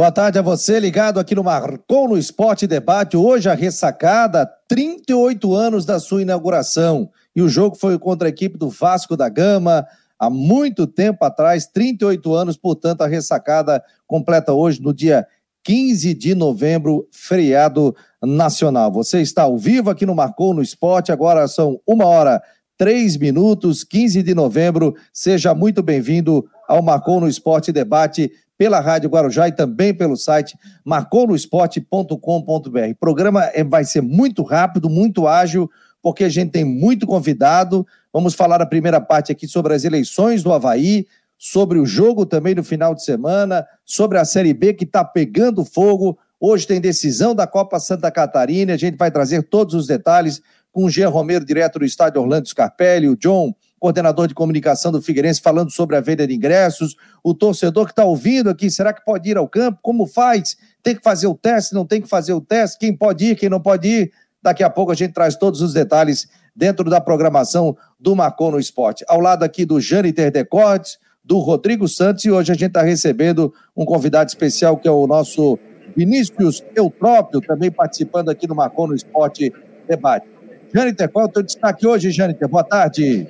Boa tarde a você, ligado aqui no Marcou no Esporte Debate. Hoje a ressacada, 38 anos da sua inauguração. E o jogo foi contra a equipe do Vasco da Gama, há muito tempo atrás, 38 anos, portanto, a ressacada completa hoje, no dia 15 de novembro, feriado nacional. Você está ao vivo aqui no Marcou no Esporte, agora são uma hora, três minutos, 15 de novembro. Seja muito bem-vindo ao Marcou no Esporte Debate pela Rádio Guarujá e também pelo site marconosport.com.br. O programa é, vai ser muito rápido, muito ágil, porque a gente tem muito convidado. Vamos falar a primeira parte aqui sobre as eleições do Havaí, sobre o jogo também no final de semana, sobre a Série B que está pegando fogo. Hoje tem decisão da Copa Santa Catarina. A gente vai trazer todos os detalhes com o Jean Romero, direto do estádio Orlando Scarpelli, o John coordenador de comunicação do Figueirense, falando sobre a venda de ingressos. O torcedor que está ouvindo aqui, será que pode ir ao campo? Como faz? Tem que fazer o teste? Não tem que fazer o teste? Quem pode ir? Quem não pode ir? Daqui a pouco a gente traz todos os detalhes dentro da programação do Marcou no Esporte. Ao lado aqui do Jâniter Decortes, do Rodrigo Santos, e hoje a gente está recebendo um convidado especial que é o nosso Vinícius Eutrópio, também participando aqui do Marcou no Esporte Debate. Jâniter, qual é o teu destaque hoje, Jâniter? Boa tarde.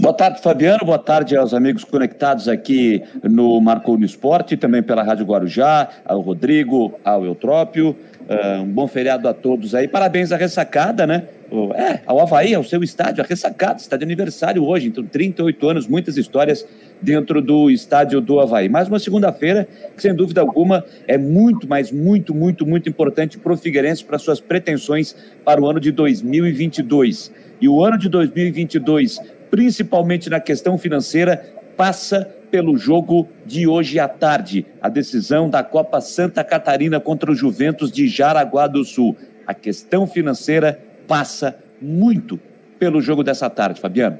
Boa tarde, Fabiano. Boa tarde aos amigos conectados aqui no Marcou Esporte, também pela Rádio Guarujá, ao Rodrigo, ao Eutrópio. Uh, um bom feriado a todos aí. Parabéns à ressacada, né? É, ao Havaí, ao seu estádio, a ressacada, está de aniversário hoje, então 38 anos, muitas histórias dentro do estádio do Havaí. Mais uma segunda-feira que, sem dúvida alguma, é muito, mas muito, muito, muito importante para o Figueirense, para suas pretensões para o ano de 2022. E o ano de 2022 principalmente na questão financeira, passa pelo jogo de hoje à tarde, a decisão da Copa Santa Catarina contra o Juventus de Jaraguá do Sul. A questão financeira passa muito pelo jogo dessa tarde, Fabiano.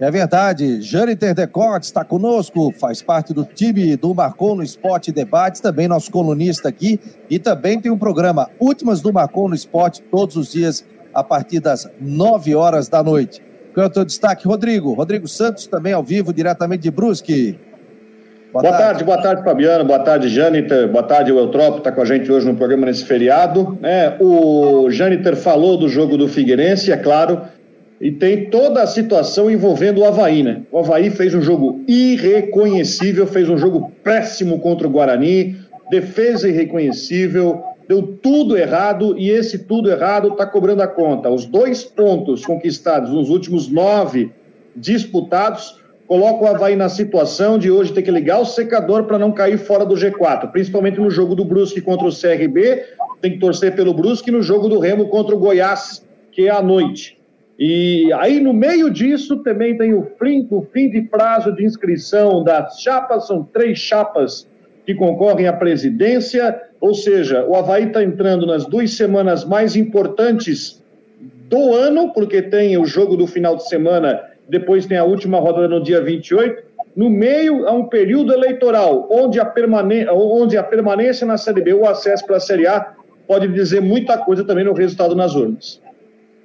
É verdade. Jâniter Decote está conosco, faz parte do time do Marcou no Esporte Debates, também nosso colunista aqui, e também tem um programa Últimas do Marcou no Esporte, todos os dias, a partir das 9 horas da noite. Qual o teu destaque, Rodrigo? Rodrigo Santos, também ao vivo, diretamente de Brusque. Boa, boa tarde. tarde. boa tarde, Fabiano, boa tarde, Jâniter, boa tarde, o Eutrópio, está com a gente hoje no programa nesse feriado. É, o Jâniter falou do jogo do Figueirense, é claro, e tem toda a situação envolvendo o Havaí, né? O Havaí fez um jogo irreconhecível, fez um jogo péssimo contra o Guarani, defesa irreconhecível, deu tudo errado e esse tudo errado está cobrando a conta. Os dois pontos conquistados nos últimos nove disputados colocam o Havaí na situação de hoje ter que ligar o secador para não cair fora do G4, principalmente no jogo do Brusque contra o CRB, tem que torcer pelo Brusque, no jogo do Remo contra o Goiás, que é à noite. E aí, no meio disso, também tem o fim, o fim de prazo de inscrição das chapas, são três chapas que concorrem à presidência, ou seja, o Havaí está entrando nas duas semanas mais importantes do ano, porque tem o jogo do final de semana, depois tem a última rodada no dia 28. No meio, há um período eleitoral, onde a, onde a permanência na Série B ou acesso para a Série A pode dizer muita coisa também no resultado nas urnas.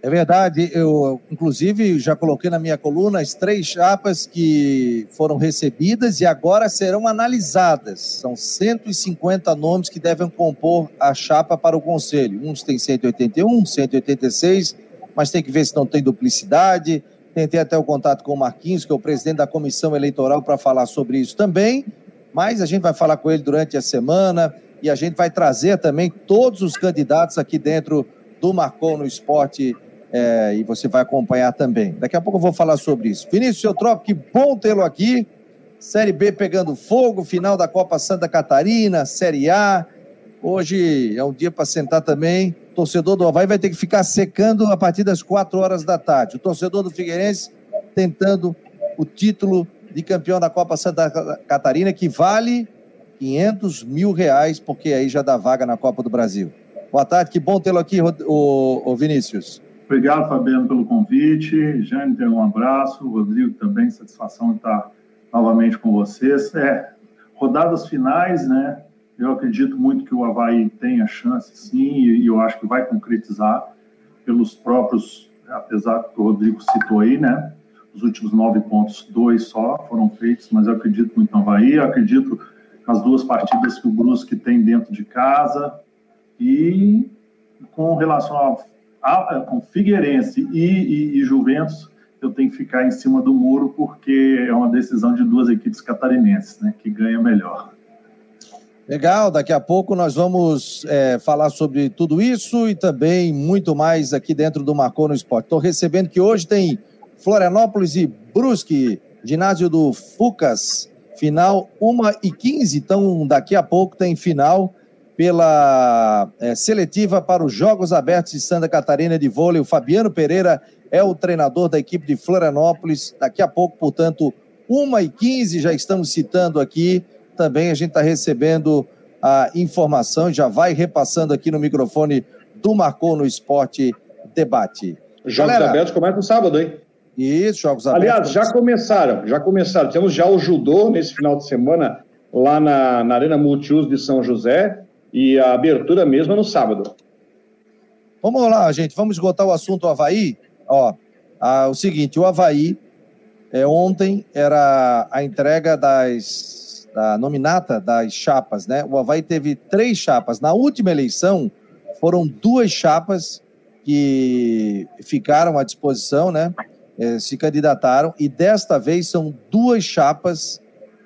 É verdade, eu inclusive já coloquei na minha coluna as três chapas que foram recebidas e agora serão analisadas. São 150 nomes que devem compor a chapa para o conselho. Uns têm 181, 186, mas tem que ver se não tem duplicidade. Tentei até o contato com o Marquinhos, que é o presidente da comissão eleitoral, para falar sobre isso também. Mas a gente vai falar com ele durante a semana e a gente vai trazer também todos os candidatos aqui dentro do Marcou no Esporte é, e você vai acompanhar também. Daqui a pouco eu vou falar sobre isso. Vinícius Eutrópio, que bom tê-lo aqui. Série B pegando fogo, final da Copa Santa Catarina, Série A. Hoje é um dia para sentar também. Torcedor do Havaí vai ter que ficar secando a partir das 4 horas da tarde. O torcedor do Figueirense tentando o título de campeão da Copa Santa Catarina, que vale 500 mil reais, porque aí já dá vaga na Copa do Brasil. Boa tarde, que bom tê-lo aqui, o Vinícius. Obrigado, Fabiano, pelo convite. Jâniter, um abraço. Rodrigo também, satisfação estar novamente com vocês. É, rodadas finais, né? Eu acredito muito que o Havaí tem a chance, sim, e eu acho que vai concretizar pelos próprios, apesar que o Rodrigo citou aí, né? Os últimos nove pontos, dois só foram feitos, mas eu acredito muito no Havaí. Eu acredito nas duas partidas que o Brusque tem dentro de casa. E com relação a com Figueirense e, e, e Juventus, eu tenho que ficar em cima do muro porque é uma decisão de duas equipes catarinenses, né, que ganha melhor. Legal, daqui a pouco nós vamos é, falar sobre tudo isso e também muito mais aqui dentro do Marcou no Esporte. Estou recebendo que hoje tem Florianópolis e Brusque, ginásio do Fucas, final 1 e 15, então daqui a pouco tem final pela é, seletiva para os Jogos Abertos de Santa Catarina de vôlei. O Fabiano Pereira é o treinador da equipe de Florianópolis. Daqui a pouco, portanto, 1 e 15, já estamos citando aqui também a gente está recebendo a informação, já vai repassando aqui no microfone do Marcou no Esporte Debate. Jogos Galera, abertos começam no sábado, hein? Isso, Jogos abertos. Aliás, já começaram, já começaram. Temos já o judô nesse final de semana lá na, na Arena Multiuso de São José e a abertura mesmo é no sábado. Vamos lá, gente, vamos esgotar o assunto Havaí. Ó, o seguinte, o Havaí é, ontem era a entrega das da nominata das chapas, né? O Havaí teve três chapas. Na última eleição, foram duas chapas que ficaram à disposição, né? É, se candidataram, e desta vez são duas chapas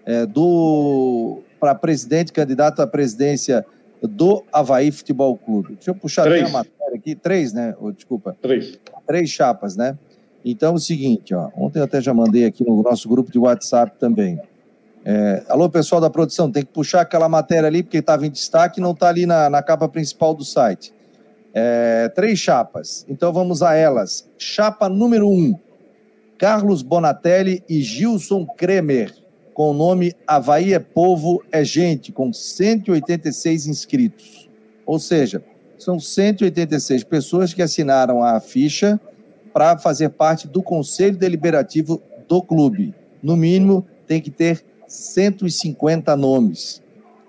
é, do para presidente, candidato à presidência do Havaí Futebol Clube. Deixa eu puxar a matéria aqui. Três, né? Oh, desculpa. Três. Três chapas, né? Então, é o seguinte, ó. Ontem eu até já mandei aqui no nosso grupo de WhatsApp também. É, alô, pessoal da produção, tem que puxar aquela matéria ali, porque estava em destaque e não está ali na, na, capa principal do site. É, três chapas. Então vamos a elas. Chapa número um: Carlos Bonatelli e Gilson Kremer, com o nome Havaí é Povo é Gente, com 186 inscritos. Ou seja, são 186 pessoas que assinaram a ficha para fazer parte do Conselho Deliberativo do clube. No mínimo, tem que ter 150 nomes.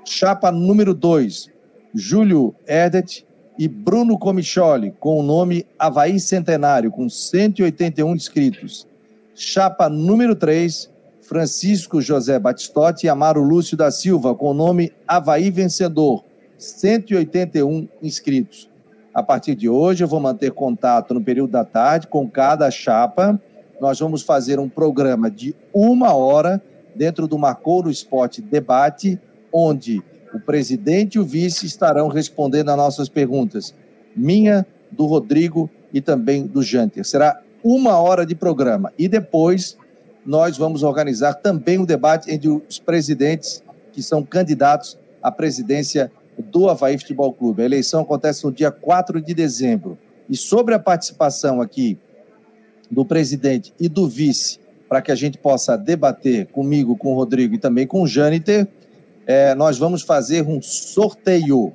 Chapa número 2, Júlio Erdet e Bruno Comicholi, com o nome Havaí Centenário, com 181 inscritos. Chapa número 3, Francisco José Batistotti e Amaro Lúcio da Silva, com o nome Havaí Vencedor, 181 inscritos. A partir de hoje, eu vou manter contato no período da tarde com cada chapa. Nós vamos fazer um programa de uma hora dentro do Marcou Esporte Debate, onde o presidente e o vice estarão respondendo a nossas perguntas. Minha, do Rodrigo e também do Janter. Será uma hora de programa. E depois nós vamos organizar também um debate entre os presidentes que são candidatos à presidência do Havaí Futebol Clube. A eleição acontece no dia 4 de dezembro. E sobre a participação aqui do presidente e do vice para que a gente possa debater comigo, com o Rodrigo e também com o Jâniter, é, nós vamos fazer um sorteio.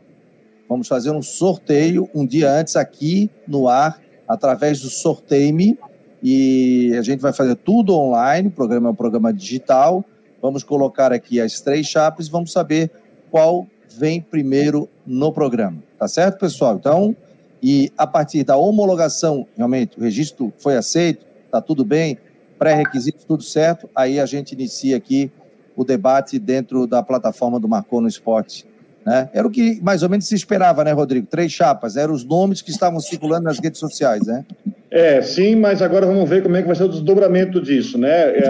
Vamos fazer um sorteio um dia antes aqui no ar, através do Sorteio-me, e a gente vai fazer tudo online, o programa é um programa digital. Vamos colocar aqui as três chapas e vamos saber qual vem primeiro no programa. Tá certo, pessoal? Então, e a partir da homologação, realmente, o registro foi aceito, tá tudo bem, pré-requisitos, tudo certo, aí a gente inicia aqui o debate dentro da plataforma do Marcou no Esporte. Né? Era o que mais ou menos se esperava, né, Rodrigo? Três chapas, eram os nomes que estavam circulando nas redes sociais, né? É, sim, mas agora vamos ver como é que vai ser o desdobramento disso, né? É,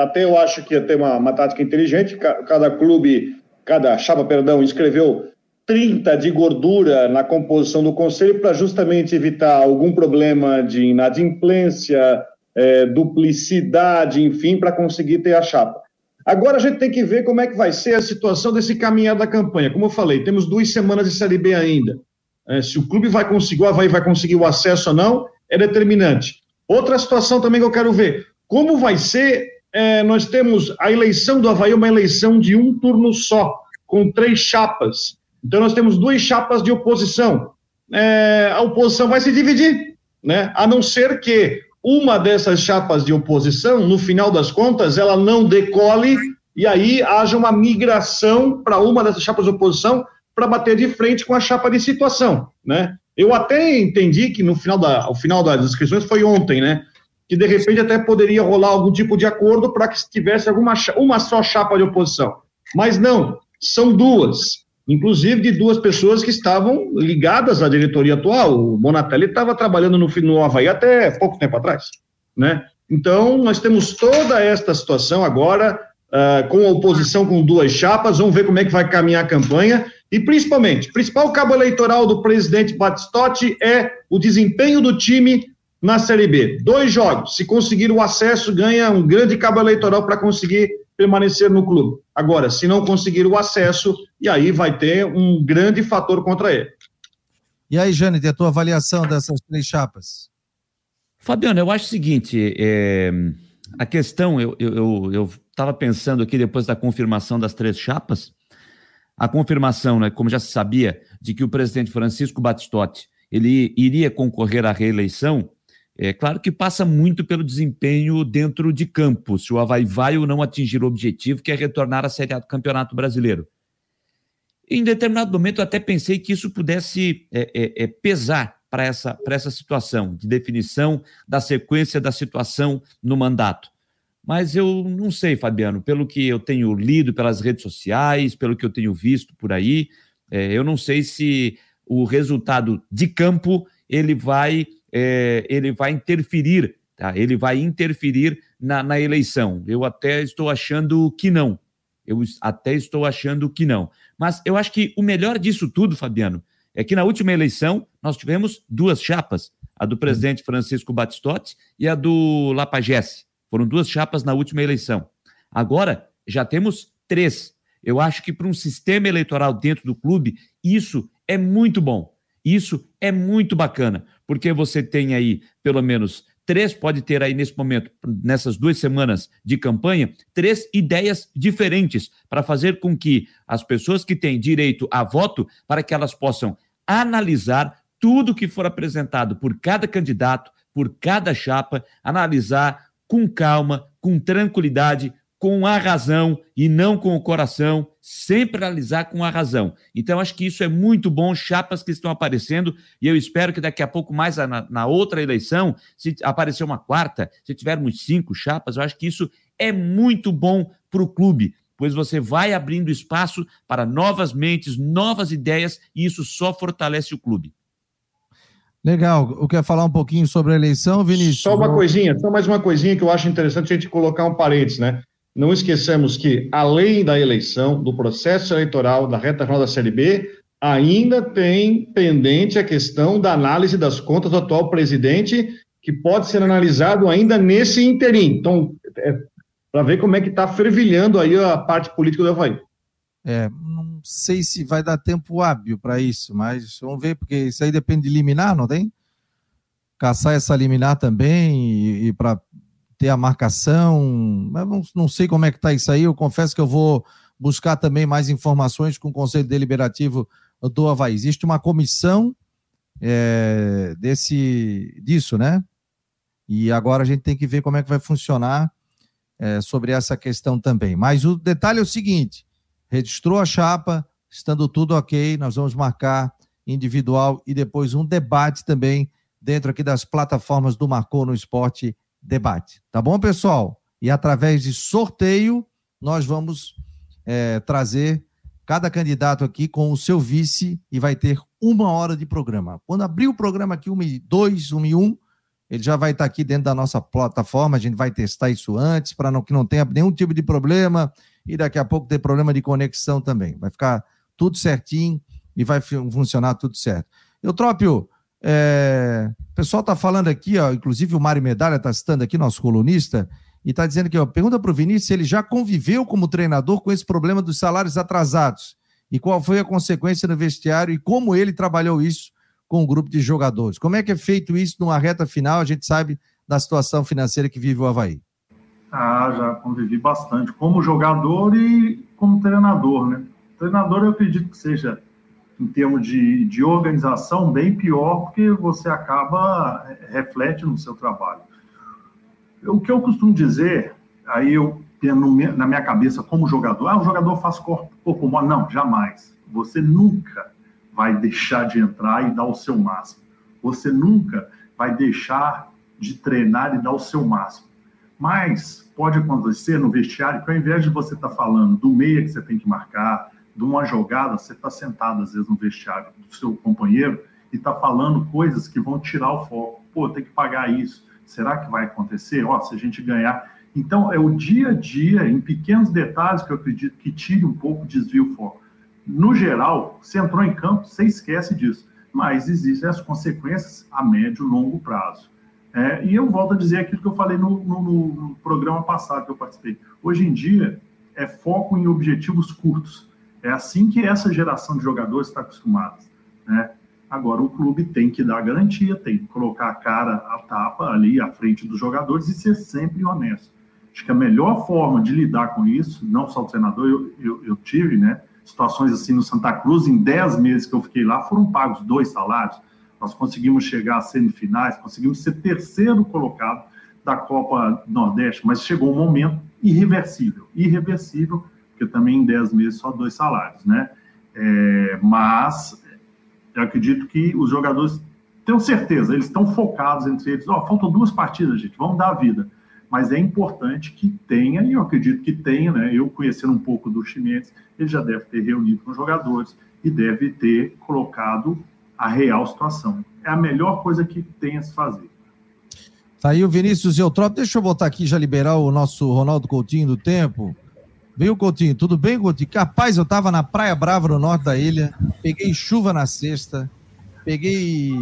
até eu acho que ter uma, uma tática inteligente, cada clube, cada chapa, perdão, escreveu 30 de gordura na composição do conselho para justamente evitar algum problema de inadimplência, é, duplicidade, enfim, para conseguir ter a chapa. Agora a gente tem que ver como é que vai ser a situação desse caminhar da campanha. Como eu falei, temos duas semanas de Série B ainda. É, se o clube vai conseguir, o Havaí vai conseguir o acesso ou não, é determinante. Outra situação também que eu quero ver, como vai ser, é, nós temos a eleição do Havaí, uma eleição de um turno só, com três chapas. Então nós temos duas chapas de oposição. É, a oposição vai se dividir, né? a não ser que uma dessas chapas de oposição, no final das contas, ela não decole e aí haja uma migração para uma dessas chapas de oposição para bater de frente com a chapa de situação, né? Eu até entendi que no final da, o final das inscrições foi ontem, né? Que de repente até poderia rolar algum tipo de acordo para que tivesse alguma uma só chapa de oposição. Mas não, são duas, inclusive de duas pessoas que estavam ligadas à diretoria atual. O Bonatelli estava trabalhando no, no Havaí até pouco tempo atrás, né? Então, nós temos toda esta situação agora, uh, com a oposição com duas chapas, vamos ver como é que vai caminhar a campanha, e principalmente, o principal cabo eleitoral do presidente Batistotti é o desempenho do time na Série B. Dois jogos, se conseguir o acesso, ganha um grande cabo eleitoral para conseguir permanecer no clube. Agora, se não conseguir o acesso, e aí vai ter um grande fator contra ele. E aí, Jane, a tua avaliação dessas três chapas? Fabiano, eu acho o seguinte: é, a questão, eu estava eu, eu pensando aqui depois da confirmação das três chapas, a confirmação, né, como já se sabia, de que o presidente Francisco Batistotti ele iria concorrer à reeleição, é claro que passa muito pelo desempenho dentro de campo, se o Havaí vai ou não atingir o objetivo, que é retornar à Série A do Campeonato Brasileiro. Em determinado momento, eu até pensei que isso pudesse é, é, é pesar para essa, essa situação de definição da sequência da situação no mandato. Mas eu não sei, Fabiano, pelo que eu tenho lido pelas redes sociais, pelo que eu tenho visto por aí, é, eu não sei se o resultado de campo ele vai é, ele vai interferir, tá? Ele vai interferir na, na eleição. Eu até estou achando que não. Eu até estou achando que não. Mas eu acho que o melhor disso tudo, Fabiano, é que na última eleição nós tivemos duas chapas, a do presidente Francisco Batistotti e a do Lapagesse. Foram duas chapas na última eleição. Agora já temos três. Eu acho que para um sistema eleitoral dentro do clube, isso é muito bom. Isso é muito bacana, porque você tem aí pelo menos três, pode ter aí nesse momento, nessas duas semanas de campanha, três ideias diferentes para fazer com que as pessoas que têm direito a voto, para que elas possam analisar tudo que for apresentado por cada candidato, por cada chapa, analisar com calma, com tranquilidade, com a razão e não com o coração, sempre analisar com a razão. Então, acho que isso é muito bom, chapas que estão aparecendo, e eu espero que daqui a pouco, mais na, na outra eleição, se aparecer uma quarta, se tivermos cinco chapas, eu acho que isso é muito bom para o clube, pois você vai abrindo espaço para novas mentes, novas ideias, e isso só fortalece o clube. Legal. Eu quero falar um pouquinho sobre a eleição, Vinícius? Só uma coisinha, só mais uma coisinha que eu acho interessante a gente colocar um parênteses, né? Não esqueçamos que, além da eleição, do processo eleitoral, da reta final da Série B, ainda tem pendente a questão da análise das contas do atual presidente, que pode ser analisado ainda nesse interim. Então, é, para ver como é que está fervilhando aí a parte política do Havaí. É, não sei se vai dar tempo hábil para isso, mas vamos ver, porque isso aí depende de liminar, não tem? Caçar essa liminar também e, e para ter a marcação. Mas não, não sei como é que está isso aí. Eu confesso que eu vou buscar também mais informações com o Conselho Deliberativo do Havaí. Existe uma comissão é, desse, disso, né? E agora a gente tem que ver como é que vai funcionar é, sobre essa questão também. Mas o detalhe é o seguinte: registrou a chapa, estando tudo ok, nós vamos marcar individual e depois um debate também dentro aqui das plataformas do Marcou no Esporte debate. Tá bom, pessoal? E através de sorteio, nós vamos é, trazer cada candidato aqui com o seu vice e vai ter uma hora de programa. Quando abrir o programa aqui, 1 e 2, 1 e 1, ele já vai estar aqui dentro da nossa plataforma, a gente vai testar isso antes, para não, que não tenha nenhum tipo de problema e daqui a pouco ter problema de conexão também. Vai ficar tudo certinho e vai funcionar tudo certo. Eutrópio, é, o pessoal está falando aqui, ó, inclusive o Mário Medalha está citando aqui, nosso colunista, e está dizendo que, pergunta para o Vinícius se ele já conviveu como treinador com esse problema dos salários atrasados e qual foi a consequência no vestiário e como ele trabalhou isso com o grupo de jogadores. Como é que é feito isso numa reta final? A gente sabe da situação financeira que vive o Havaí. Ah, já convivi bastante, como jogador e como treinador, né? Treinador eu acredito que seja em termos de, de organização, bem pior, porque você acaba, é, reflete no seu trabalho. O que eu costumo dizer, aí eu tendo na minha cabeça como jogador, ah, o jogador faz corpo, corpo mole. Não, jamais. Você nunca vai deixar de entrar e dar o seu máximo. Você nunca vai deixar de treinar e dar o seu máximo. Mas pode acontecer no vestiário que ao invés de você estar tá falando do meia que você tem que marcar, de uma jogada, você está sentado às vezes no vestiário do seu companheiro e está falando coisas que vão tirar o foco. Pô, tem que pagar isso. Será que vai acontecer? Ó, se a gente ganhar. Então, é o dia a dia, em pequenos detalhes, que eu acredito que tire um pouco, o foco. No geral, você entrou em campo, você esquece disso. Mas existem as consequências a médio e longo prazo. É, e eu volto a dizer aquilo que eu falei no, no, no, programa passado que eu participei. Hoje em dia, é foco em objetivos curtos. É assim que essa geração de jogadores está acostumada. Né? Agora, o clube tem que dar garantia, tem que colocar a cara, a tapa ali à frente dos jogadores e ser sempre honesto. Acho que a melhor forma de lidar com isso, não só o treinador, eu, eu, eu tive né, situações assim no Santa Cruz, em 10 meses que eu fiquei lá, foram pagos dois salários nós conseguimos chegar às semifinais, conseguimos ser terceiro colocado da Copa Nordeste, mas chegou um momento irreversível, irreversível, porque também em 10 meses só dois salários, né? É, mas eu acredito que os jogadores tenho certeza, eles estão focados entre eles. Ó, oh, faltam duas partidas, gente, vamos dar a vida. Mas é importante que tenha, e eu acredito que tenha, né? Eu conhecendo um pouco do Chimenez, ele já deve ter reunido com os jogadores e deve ter colocado a real situação. É a melhor coisa que tem a se fazer. Tá aí o Vinícius Eutrópio. Deixa eu botar aqui já liberar o nosso Ronaldo Coutinho do tempo. Veio Coutinho, tudo bem, Coutinho? Capaz, eu tava na Praia Brava, no norte da ilha, peguei chuva na sexta, peguei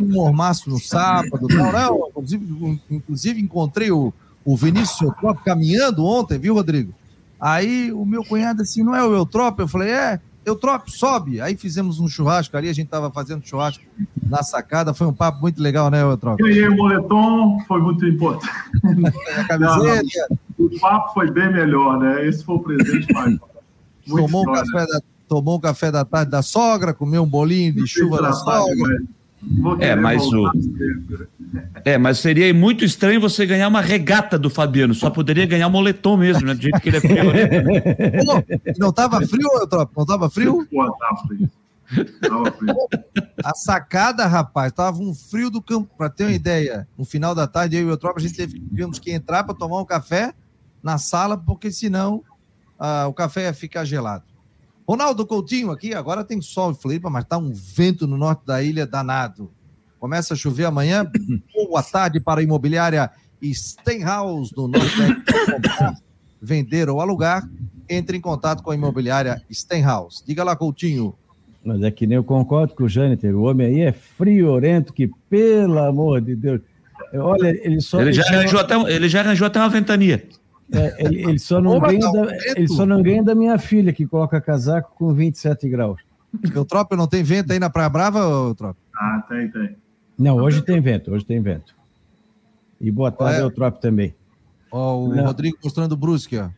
um mormaço no sábado, não, não, inclusive, inclusive encontrei o, o Vinícius Eutrópio caminhando ontem, viu, Rodrigo? Aí o meu cunhado assim, não é o Eutrópio? Eu falei, é, Eutrópio, sobe. Aí fizemos um churrasco ali, a gente estava fazendo churrasco na sacada, foi um papo muito legal, né, Eutrópio? Ganhei o moletom, foi muito importante. A camiseta. Não, o papo foi bem melhor, né? Esse foi o presente mais. Tomou um, café da, tomou um café da tarde da sogra, comeu um bolinho de chuva da sogra. É, mas o. É, mas seria muito estranho você ganhar uma regata do Fabiano. Só poderia ganhar moletom mesmo, né? Do jeito que ele é frio. Não, não tava frio, Tropa? Não tava frio? Pô, tava frio. A sacada, rapaz, tava um frio do campo. Para ter uma ideia, no final da tarde, eu e o Tropa, a gente teve, tivemos que entrar para tomar um café na sala, porque senão ah, o café ia ficar gelado. Ronaldo Coutinho aqui, agora tem sol em Floripa, mas tá um vento no norte da ilha danado. Começa a chover amanhã. Boa tarde para a imobiliária Stenhouse no norte da ilha. Vender ou alugar, entre em contato com a imobiliária Stenhouse. Diga lá, Coutinho. Mas é que nem eu concordo com o Jâniter, o homem aí é friorento que, pelo amor de Deus, olha, ele só... Ele já, arranjou, até, ele já arranjou até uma ventania. É, ele, ele, só não ganha da, ele só não ganha da minha filha, que coloca casaco com 27 graus. O Tropa não tem vento aí na Praia Brava, Tropa? Ah, tem, tem. Não, hoje tem vento, hoje tem vento. E boa tarde é? Tropa também. Ó, o não. Rodrigo mostrando o Brusque, ó.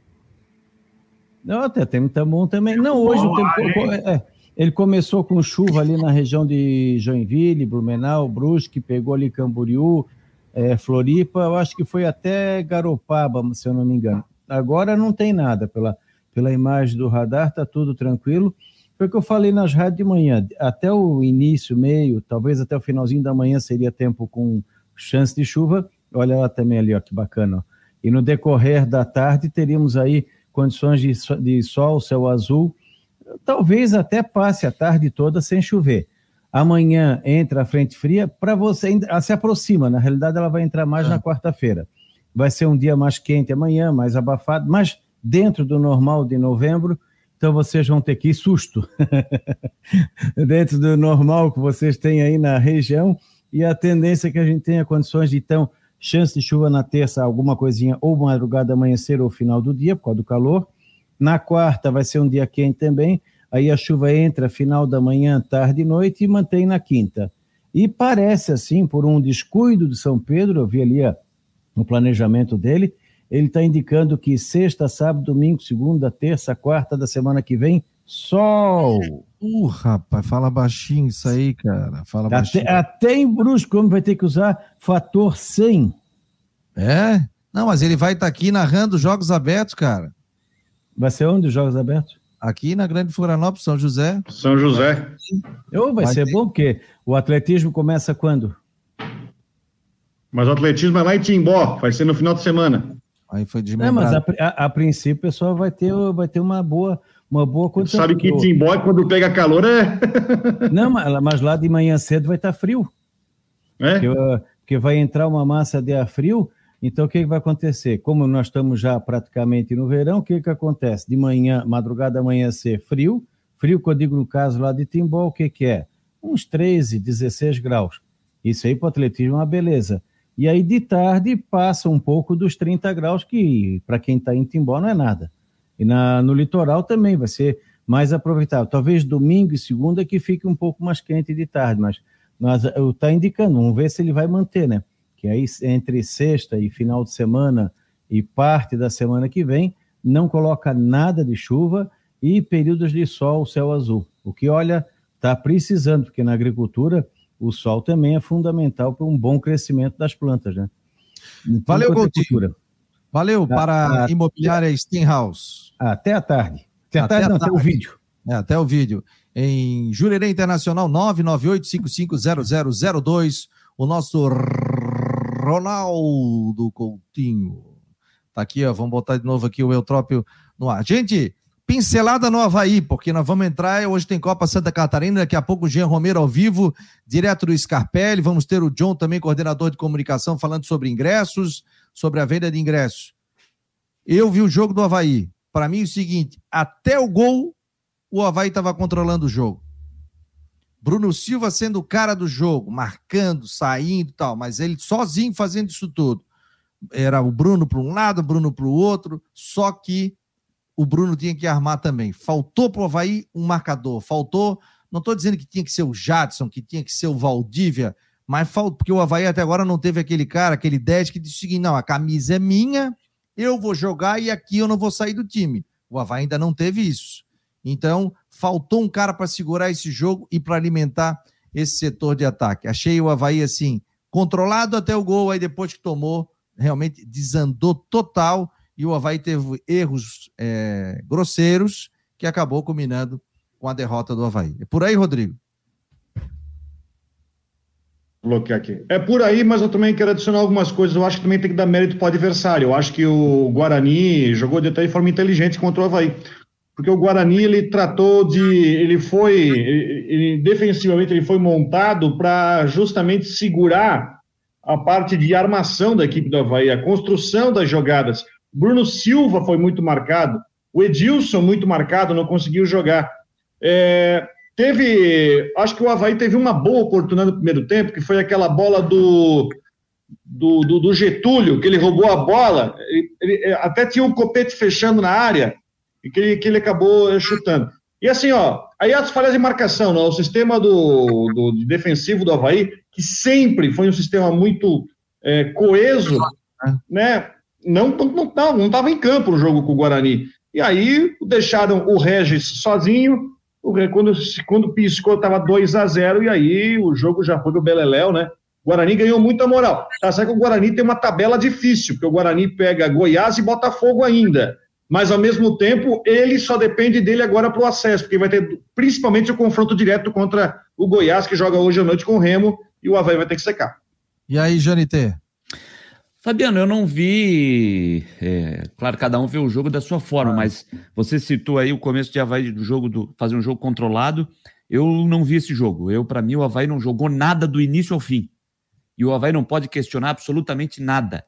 Não, até tem muito bom também. Não, hoje o tempo, é, ele começou com chuva ali na região de Joinville, Blumenau, Brusque, pegou ali Camboriú, é, Floripa, eu acho que foi até Garopaba, se eu não me engano. Agora não tem nada, pela, pela imagem do radar, está tudo tranquilo. Foi o que eu falei nas rádios de manhã, até o início, meio, talvez até o finalzinho da manhã seria tempo com chance de chuva. Olha lá também ali, ó, que bacana. Ó. E no decorrer da tarde teríamos aí condições de, de sol, céu azul, talvez até passe a tarde toda sem chover. Amanhã entra a frente fria, para você ela se aproxima, na realidade ela vai entrar mais é. na quarta-feira. Vai ser um dia mais quente amanhã, mais abafado, mas dentro do normal de novembro, então vocês vão ter que ir susto. dentro do normal que vocês têm aí na região, e a tendência é que a gente tenha condições de, então, chance de chuva na terça, alguma coisinha, ou madrugada, amanhecer ou final do dia, por causa do calor. Na quarta vai ser um dia quente também, aí a chuva entra final da manhã, tarde e noite e mantém na quinta. E parece assim, por um descuido de São Pedro, eu vi ali no planejamento dele, ele está indicando que sexta, sábado, domingo, segunda, terça, quarta da semana que vem, sol. Uh, rapaz, fala baixinho isso aí, cara. Fala até, baixinho. Até em Brusco, como vai ter que usar fator 100. É? Não, mas ele vai estar tá aqui narrando jogos abertos, cara. Vai ser onde os jogos abertos? Aqui na Grande Florianópolis, São José. São José. Oh, vai, vai ser ter... bom, porque o atletismo começa quando? Mas o atletismo é lá em Timbó, vai ser no final de semana. Aí foi de Não, mas a, a, a, princípio o pessoal vai ter, vai ter uma boa, uma boa condição. Sabe que Timbó, quando pega calor, é. Não, mas lá de manhã cedo vai estar tá frio. É? Porque, porque vai entrar uma massa de ar frio. Então, o que, que vai acontecer? Como nós estamos já praticamente no verão, o que, que acontece? De manhã, madrugada amanhecer frio. Frio, que eu digo no caso lá de Timbó, o que, que é? Uns 13, 16 graus. Isso aí para o atletismo é uma beleza. E aí de tarde passa um pouco dos 30 graus, que para quem está em Timbó não é nada. E na, no litoral também vai ser mais aproveitável. Talvez domingo e segunda que fique um pouco mais quente de tarde, mas está indicando, vamos ver se ele vai manter, né? Que aí entre sexta e final de semana e parte da semana que vem não coloca nada de chuva e períodos de sol, céu azul. O que olha está precisando, porque na agricultura o sol também é fundamental para um bom crescimento das plantas, né? Então, Valeu, Coutinho. Valeu para a imobiliária Stenhouse. Até a tarde. Até a tarde, não, até o vídeo. É, até o vídeo. Em Jurerê Internacional 998-550002, o nosso Ronaldo Coutinho. Tá aqui, ó, vamos botar de novo aqui o Eutrópio no ar. Gente, pincelada no Havaí, porque nós vamos entrar, hoje tem Copa Santa Catarina, daqui a pouco o Jean Romero ao vivo, direto do Scarpelli, vamos ter o John também, coordenador de comunicação, falando sobre ingressos, sobre a venda de ingressos. Eu vi o jogo do Havaí, para mim é o seguinte, até o gol, o Havaí estava controlando o jogo. Bruno Silva sendo o cara do jogo, marcando, saindo e tal, mas ele sozinho fazendo isso tudo. Era o Bruno para um lado, o Bruno para o outro, só que o Bruno tinha que armar também. Faltou para o Havaí um marcador, faltou. Não estou dizendo que tinha que ser o Jadson, que tinha que ser o Valdívia, mas faltou, porque o Havaí até agora não teve aquele cara, aquele 10 que disse o seguinte: não, a camisa é minha, eu vou jogar e aqui eu não vou sair do time. O Havaí ainda não teve isso. Então, faltou um cara para segurar esse jogo e para alimentar esse setor de ataque. Achei o Havaí assim, controlado até o gol, aí depois que tomou, realmente desandou total e o Havaí teve erros é, grosseiros que acabou culminando com a derrota do Havaí. É por aí, Rodrigo? Bloquear aqui. É por aí, mas eu também quero adicionar algumas coisas. Eu acho que também tem que dar mérito para o adversário. Eu acho que o Guarani jogou até de forma inteligente contra o Havaí. Porque o Guarani ele tratou de. Ele foi. Ele, defensivamente, ele foi montado para justamente segurar a parte de armação da equipe do Havaí, a construção das jogadas. Bruno Silva foi muito marcado. O Edilson, muito marcado, não conseguiu jogar. É, teve. Acho que o Havaí teve uma boa oportunidade no primeiro tempo, que foi aquela bola do. Do, do, do Getúlio, que ele roubou a bola, ele, ele, até tinha um copete fechando na área, que ele, que ele acabou é, chutando. E assim, ó, aí as falhas de marcação, não, né? o sistema do, do defensivo do Havaí, que sempre foi um sistema muito é, coeso, né? não não não não estava em campo no jogo com o Guarani. E aí deixaram o Regis sozinho. Quando, quando piscou, estava 2 a 0 e aí o jogo já foi do Beleléu, né? O Guarani ganhou muita moral. Tá certo que o Guarani tem uma tabela difícil, porque o Guarani pega Goiás e Botafogo ainda. Mas, ao mesmo tempo, ele só depende dele agora para o acesso, porque vai ter principalmente o confronto direto contra o Goiás, que joga hoje à noite com o Remo, e o Havaí vai ter que secar. E aí, Janité? Fabiano, eu não vi. É, claro, cada um vê o jogo da sua forma, ah. mas você citou aí o começo de Havaí do jogo do fazer um jogo controlado. Eu não vi esse jogo. Eu, para mim, o Havaí não jogou nada do início ao fim. E o Havaí não pode questionar absolutamente nada.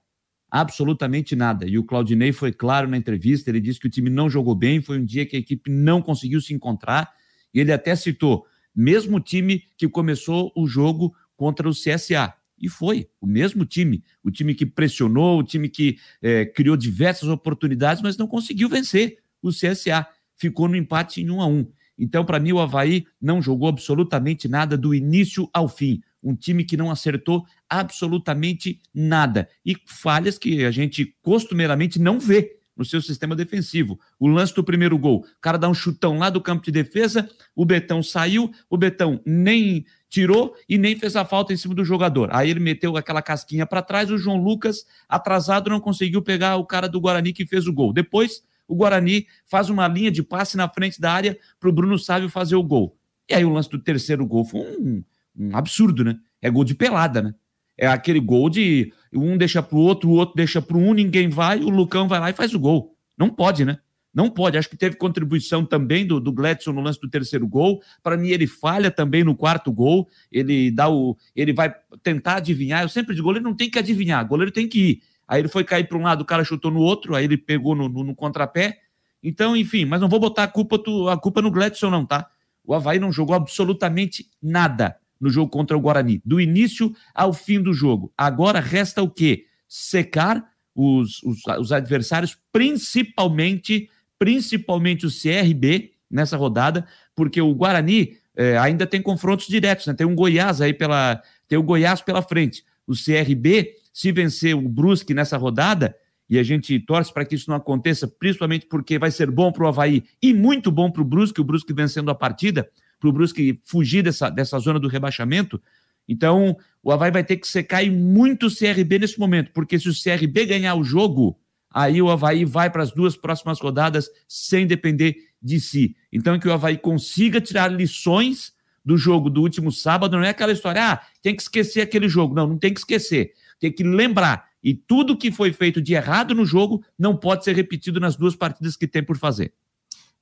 Absolutamente nada. E o Claudinei foi claro na entrevista, ele disse que o time não jogou bem, foi um dia que a equipe não conseguiu se encontrar. E ele até citou, mesmo time que começou o jogo contra o CSA. E foi o mesmo time, o time que pressionou, o time que é, criou diversas oportunidades, mas não conseguiu vencer o CSA. Ficou no empate em um a um. Então, para mim, o Havaí não jogou absolutamente nada do início ao fim. Um time que não acertou absolutamente nada. E falhas que a gente costumeiramente não vê no seu sistema defensivo. O lance do primeiro gol, o cara dá um chutão lá do campo de defesa, o Betão saiu, o Betão nem tirou e nem fez a falta em cima do jogador. Aí ele meteu aquela casquinha para trás, o João Lucas, atrasado, não conseguiu pegar o cara do Guarani que fez o gol. Depois, o Guarani faz uma linha de passe na frente da área para o Bruno Sávio fazer o gol. E aí o lance do terceiro gol foi um, um absurdo, né? É gol de pelada, né? É aquele gol de um deixa para o outro, o outro deixa para um, ninguém vai, o Lucão vai lá e faz o gol. Não pode, né? Não pode. Acho que teve contribuição também do, do Gladson no lance do terceiro gol. Para mim, ele falha também no quarto gol. Ele dá o. Ele vai tentar adivinhar. Eu sempre digo, goleiro não tem que adivinhar, goleiro tem que ir. Aí ele foi cair para um lado, o cara chutou no outro, aí ele pegou no, no, no contrapé. Então, enfim, mas não vou botar a culpa, a culpa no Gladson, não, tá? O Havaí não jogou absolutamente nada no jogo contra o Guarani, do início ao fim do jogo. Agora resta o quê? Secar os, os, os adversários, principalmente principalmente o CRB nessa rodada, porque o Guarani é, ainda tem confrontos diretos, né? Tem um Goiás aí pela. Tem o Goiás pela frente. O CRB, se vencer o Brusque nessa rodada, e a gente torce para que isso não aconteça, principalmente porque vai ser bom para o Havaí e muito bom para o Brusque, o Brusque vencendo a partida, para o Brusque fugir dessa, dessa zona do rebaixamento. Então, o Havaí vai ter que secar e muito o CRB nesse momento, porque se o CRB ganhar o jogo, aí o Havaí vai para as duas próximas rodadas sem depender de si. Então, que o Havaí consiga tirar lições do jogo do último sábado, não é aquela história, ah, tem que esquecer aquele jogo. Não, não tem que esquecer. Tem que lembrar. E tudo que foi feito de errado no jogo não pode ser repetido nas duas partidas que tem por fazer.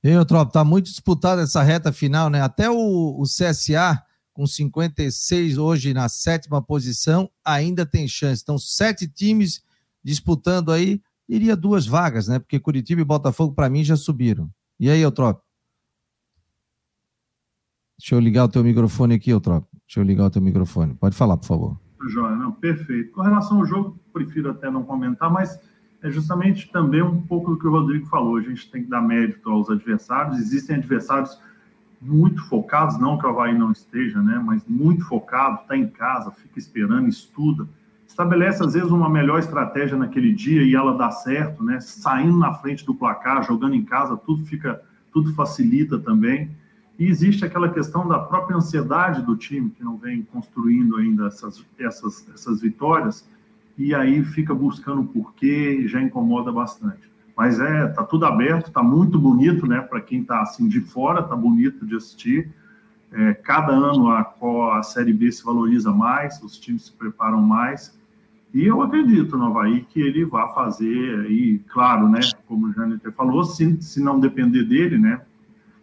E aí, Trop, tá muito disputada essa reta final, né? Até o, o CSA, com 56 hoje na sétima posição, ainda tem chance. Então, sete times disputando aí iria duas vagas, né? Porque Curitiba e Botafogo, para mim, já subiram. E aí, Eutrop? Deixa eu ligar o teu microfone aqui, Eutrop. Deixa eu ligar o teu microfone. Pode falar, por favor. Joia, não, perfeito. Com relação ao jogo, prefiro até não comentar, mas é justamente também um pouco do que o Rodrigo falou. A gente tem que dar mérito aos adversários. Existem adversários muito focados, não que o Havaí não esteja, né? Mas muito focado, está em casa, fica esperando, estuda estabelece às vezes uma melhor estratégia naquele dia e ela dá certo, né? Saindo na frente do placar, jogando em casa, tudo fica, tudo facilita também. E existe aquela questão da própria ansiedade do time que não vem construindo ainda essas, essas, essas vitórias e aí fica buscando o porquê e já incomoda bastante. Mas é, tá tudo aberto, tá muito bonito, né? Para quem tá assim de fora, tá bonito de assistir. É, cada ano a, a Série B se valoriza mais, os times se preparam mais e eu acredito no Havaí que ele vai fazer aí, claro, né? Como o Jâniter falou, se, se não depender dele, né?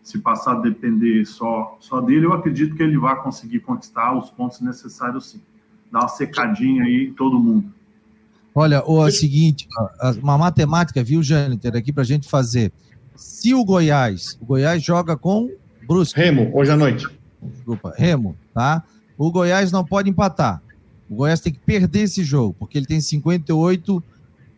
Se passar a depender só, só dele, eu acredito que ele vai conseguir conquistar os pontos necessários sim. Dar uma secadinha aí em todo mundo. Olha, o é seguinte, uma matemática, viu, Jâniter, aqui para a gente fazer. Se o Goiás, o Goiás joga com Brusque. Remo, hoje à noite. Desculpa, Remo, tá? O Goiás não pode empatar. O Goiás tem que perder esse jogo, porque ele tem 58,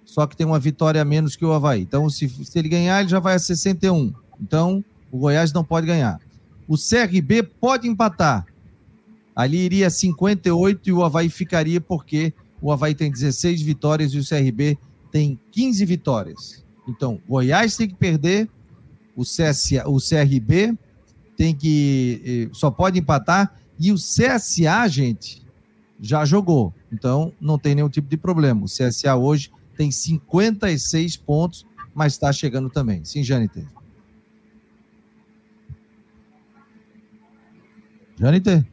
só que tem uma vitória a menos que o Havaí. Então, se, se ele ganhar, ele já vai a 61. Então, o Goiás não pode ganhar. O CRB pode empatar. Ali iria 58 e o Havaí ficaria porque o Havaí tem 16 vitórias e o CRB tem 15 vitórias. Então, Goiás tem que perder, o, CSA, o CRB tem que eh, só pode empatar e o CSA, gente, já jogou. Então, não tem nenhum tipo de problema. O CSA hoje tem 56 pontos, mas está chegando também. Sim, Janiter. Janiter?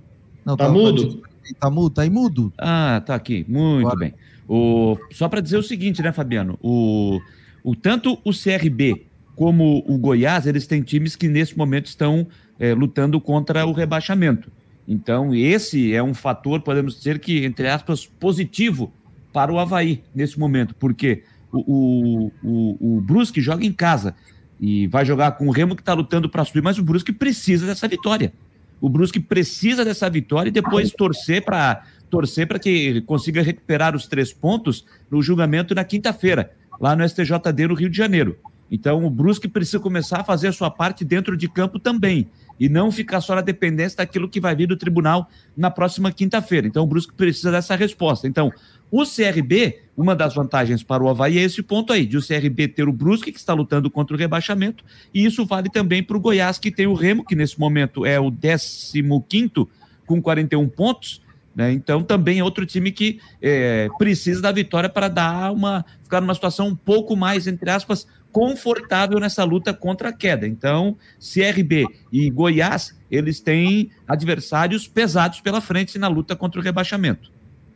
Não, tá, tá mudo? Tá mudo, tá aí mudo. Ah, tá aqui. Muito Agora. bem. O, só para dizer o seguinte, né, Fabiano? O, o, tanto o CRB como o Goiás, eles têm times que nesse momento estão é, lutando contra o rebaixamento. Então, esse é um fator, podemos dizer que, entre aspas, positivo para o Havaí nesse momento, porque o, o, o, Brusque joga em casa e vai jogar com o Remo que está lutando para subir, mas o Brusque precisa dessa vitória. O Brusque precisa dessa vitória e depois torcer para torcer para que ele consiga recuperar os três pontos no julgamento na quinta-feira, lá no STJD no Rio de Janeiro. Então, o Brusque precisa começar a fazer a sua parte dentro de campo também e não ficar só na dependência daquilo que vai vir do tribunal na próxima quinta-feira. Então, o Brusque precisa dessa resposta. Então, o CRB, uma das vantagens para o Havaí é esse ponto aí, de o CRB ter o Brusque, que está lutando contra o rebaixamento, e isso vale também para o Goiás, que tem o Remo, que nesse momento é o 15 com 41 pontos, né? Então também é outro time que é, precisa da vitória para dar uma ficar numa situação um pouco mais, entre aspas, confortável nessa luta contra a queda. Então, CRB e Goiás, eles têm adversários pesados pela frente na luta contra o rebaixamento.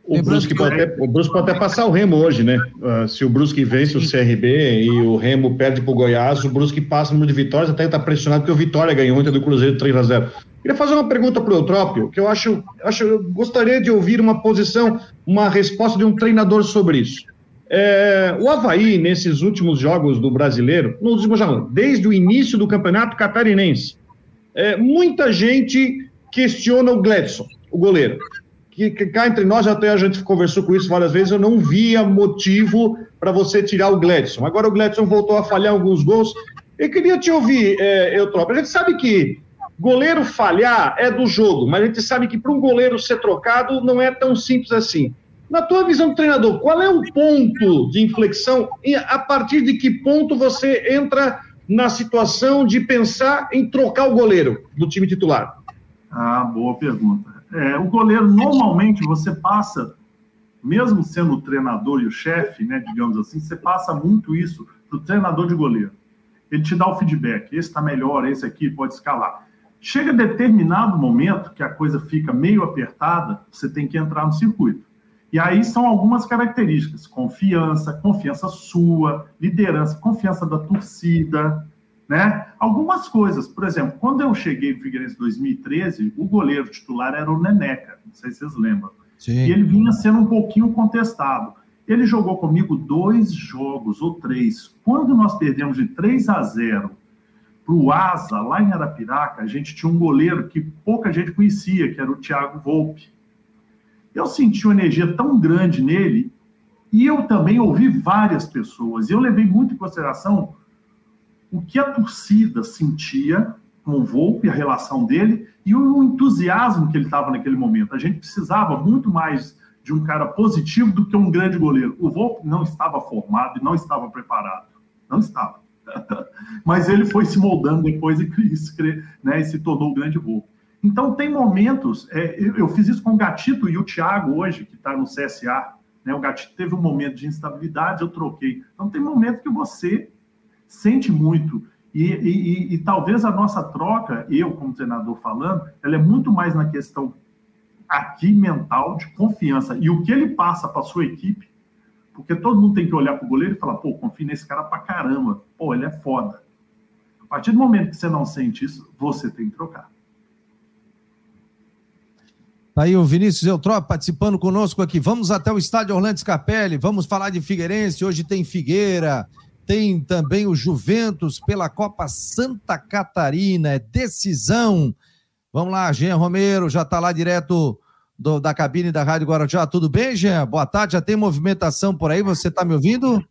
O Brusque, pode até, o Brusque pode até passar o Remo hoje, né? Uh, se o Brusque vence o CRB e o Remo perde para o Goiás, o Brusque passa no número de vitórias, até está pressionado porque o Vitória ganhou ontem do Cruzeiro 3 a 0 Queria fazer uma pergunta para o Eutrópio, que eu acho, acho, eu gostaria de ouvir uma posição, uma resposta de um treinador sobre isso. É, o Havaí, nesses últimos jogos do brasileiro, nos últimos jogos, desde o início do campeonato catarinense, é, muita gente questiona o Gledson, o goleiro que, que cá entre nós, até a gente conversou com isso várias vezes, eu não via motivo para você tirar o Gledson. Agora o Gledson voltou a falhar alguns gols. Eu queria te ouvir, é, Eutrópio. A gente sabe que goleiro falhar é do jogo, mas a gente sabe que para um goleiro ser trocado não é tão simples assim. Na tua visão de treinador, qual é o ponto de inflexão e a partir de que ponto você entra na situação de pensar em trocar o goleiro do time titular? Ah, boa pergunta. É, o goleiro, normalmente, você passa, mesmo sendo o treinador e o chefe, né, digamos assim, você passa muito isso para o treinador de goleiro. Ele te dá o feedback, esse está melhor, esse aqui pode escalar. Chega determinado momento que a coisa fica meio apertada, você tem que entrar no circuito. E aí são algumas características: confiança, confiança sua, liderança, confiança da torcida, né? Algumas coisas, por exemplo, quando eu cheguei no Figueirense em 2013, o goleiro titular era o Neneca, não sei se vocês lembram. Sim. E ele vinha sendo um pouquinho contestado. Ele jogou comigo dois jogos ou três. Quando nós perdemos de 3 a 0 para o Asa, lá em Arapiraca, a gente tinha um goleiro que pouca gente conhecia, que era o Thiago Volpe. Eu senti uma energia tão grande nele e eu também ouvi várias pessoas. E eu levei muito em consideração o que a torcida sentia com o Volpe, a relação dele e o entusiasmo que ele estava naquele momento. A gente precisava muito mais de um cara positivo do que um grande goleiro. O Volpe não estava formado e não estava preparado. Não estava. Mas ele foi se moldando depois e, né, e se tornou o grande Volpe. Então, tem momentos. É, eu, fiz isso com o Gatito e o Thiago hoje, que está no CSA. Né, o Gatito teve um momento de instabilidade, eu troquei. Então, tem momento que você sente muito. E, e, e, talvez a nossa troca, eu como treinador falando, ela é muito mais na questão aqui mental de confiança. E o que ele passa para sua equipe, porque todo mundo tem que olhar para o goleiro e falar, pô, confio nesse cara para caramba, pô, ele é foda. A partir do momento que você não sente isso, você tem que trocar. Tá aí o Vinícius Eutrop participando conosco aqui. Vamos até o estádio Orlando Scarpelli, vamos falar de Figueirense. Hoje tem Figueira, tem também o Juventus pela Copa Santa Catarina, é decisão. Vamos lá, Jean Romero já está lá direto do, da cabine da Rádio Guarujá. Tudo bem, Jean? Boa tarde, já tem movimentação por aí, você está me ouvindo?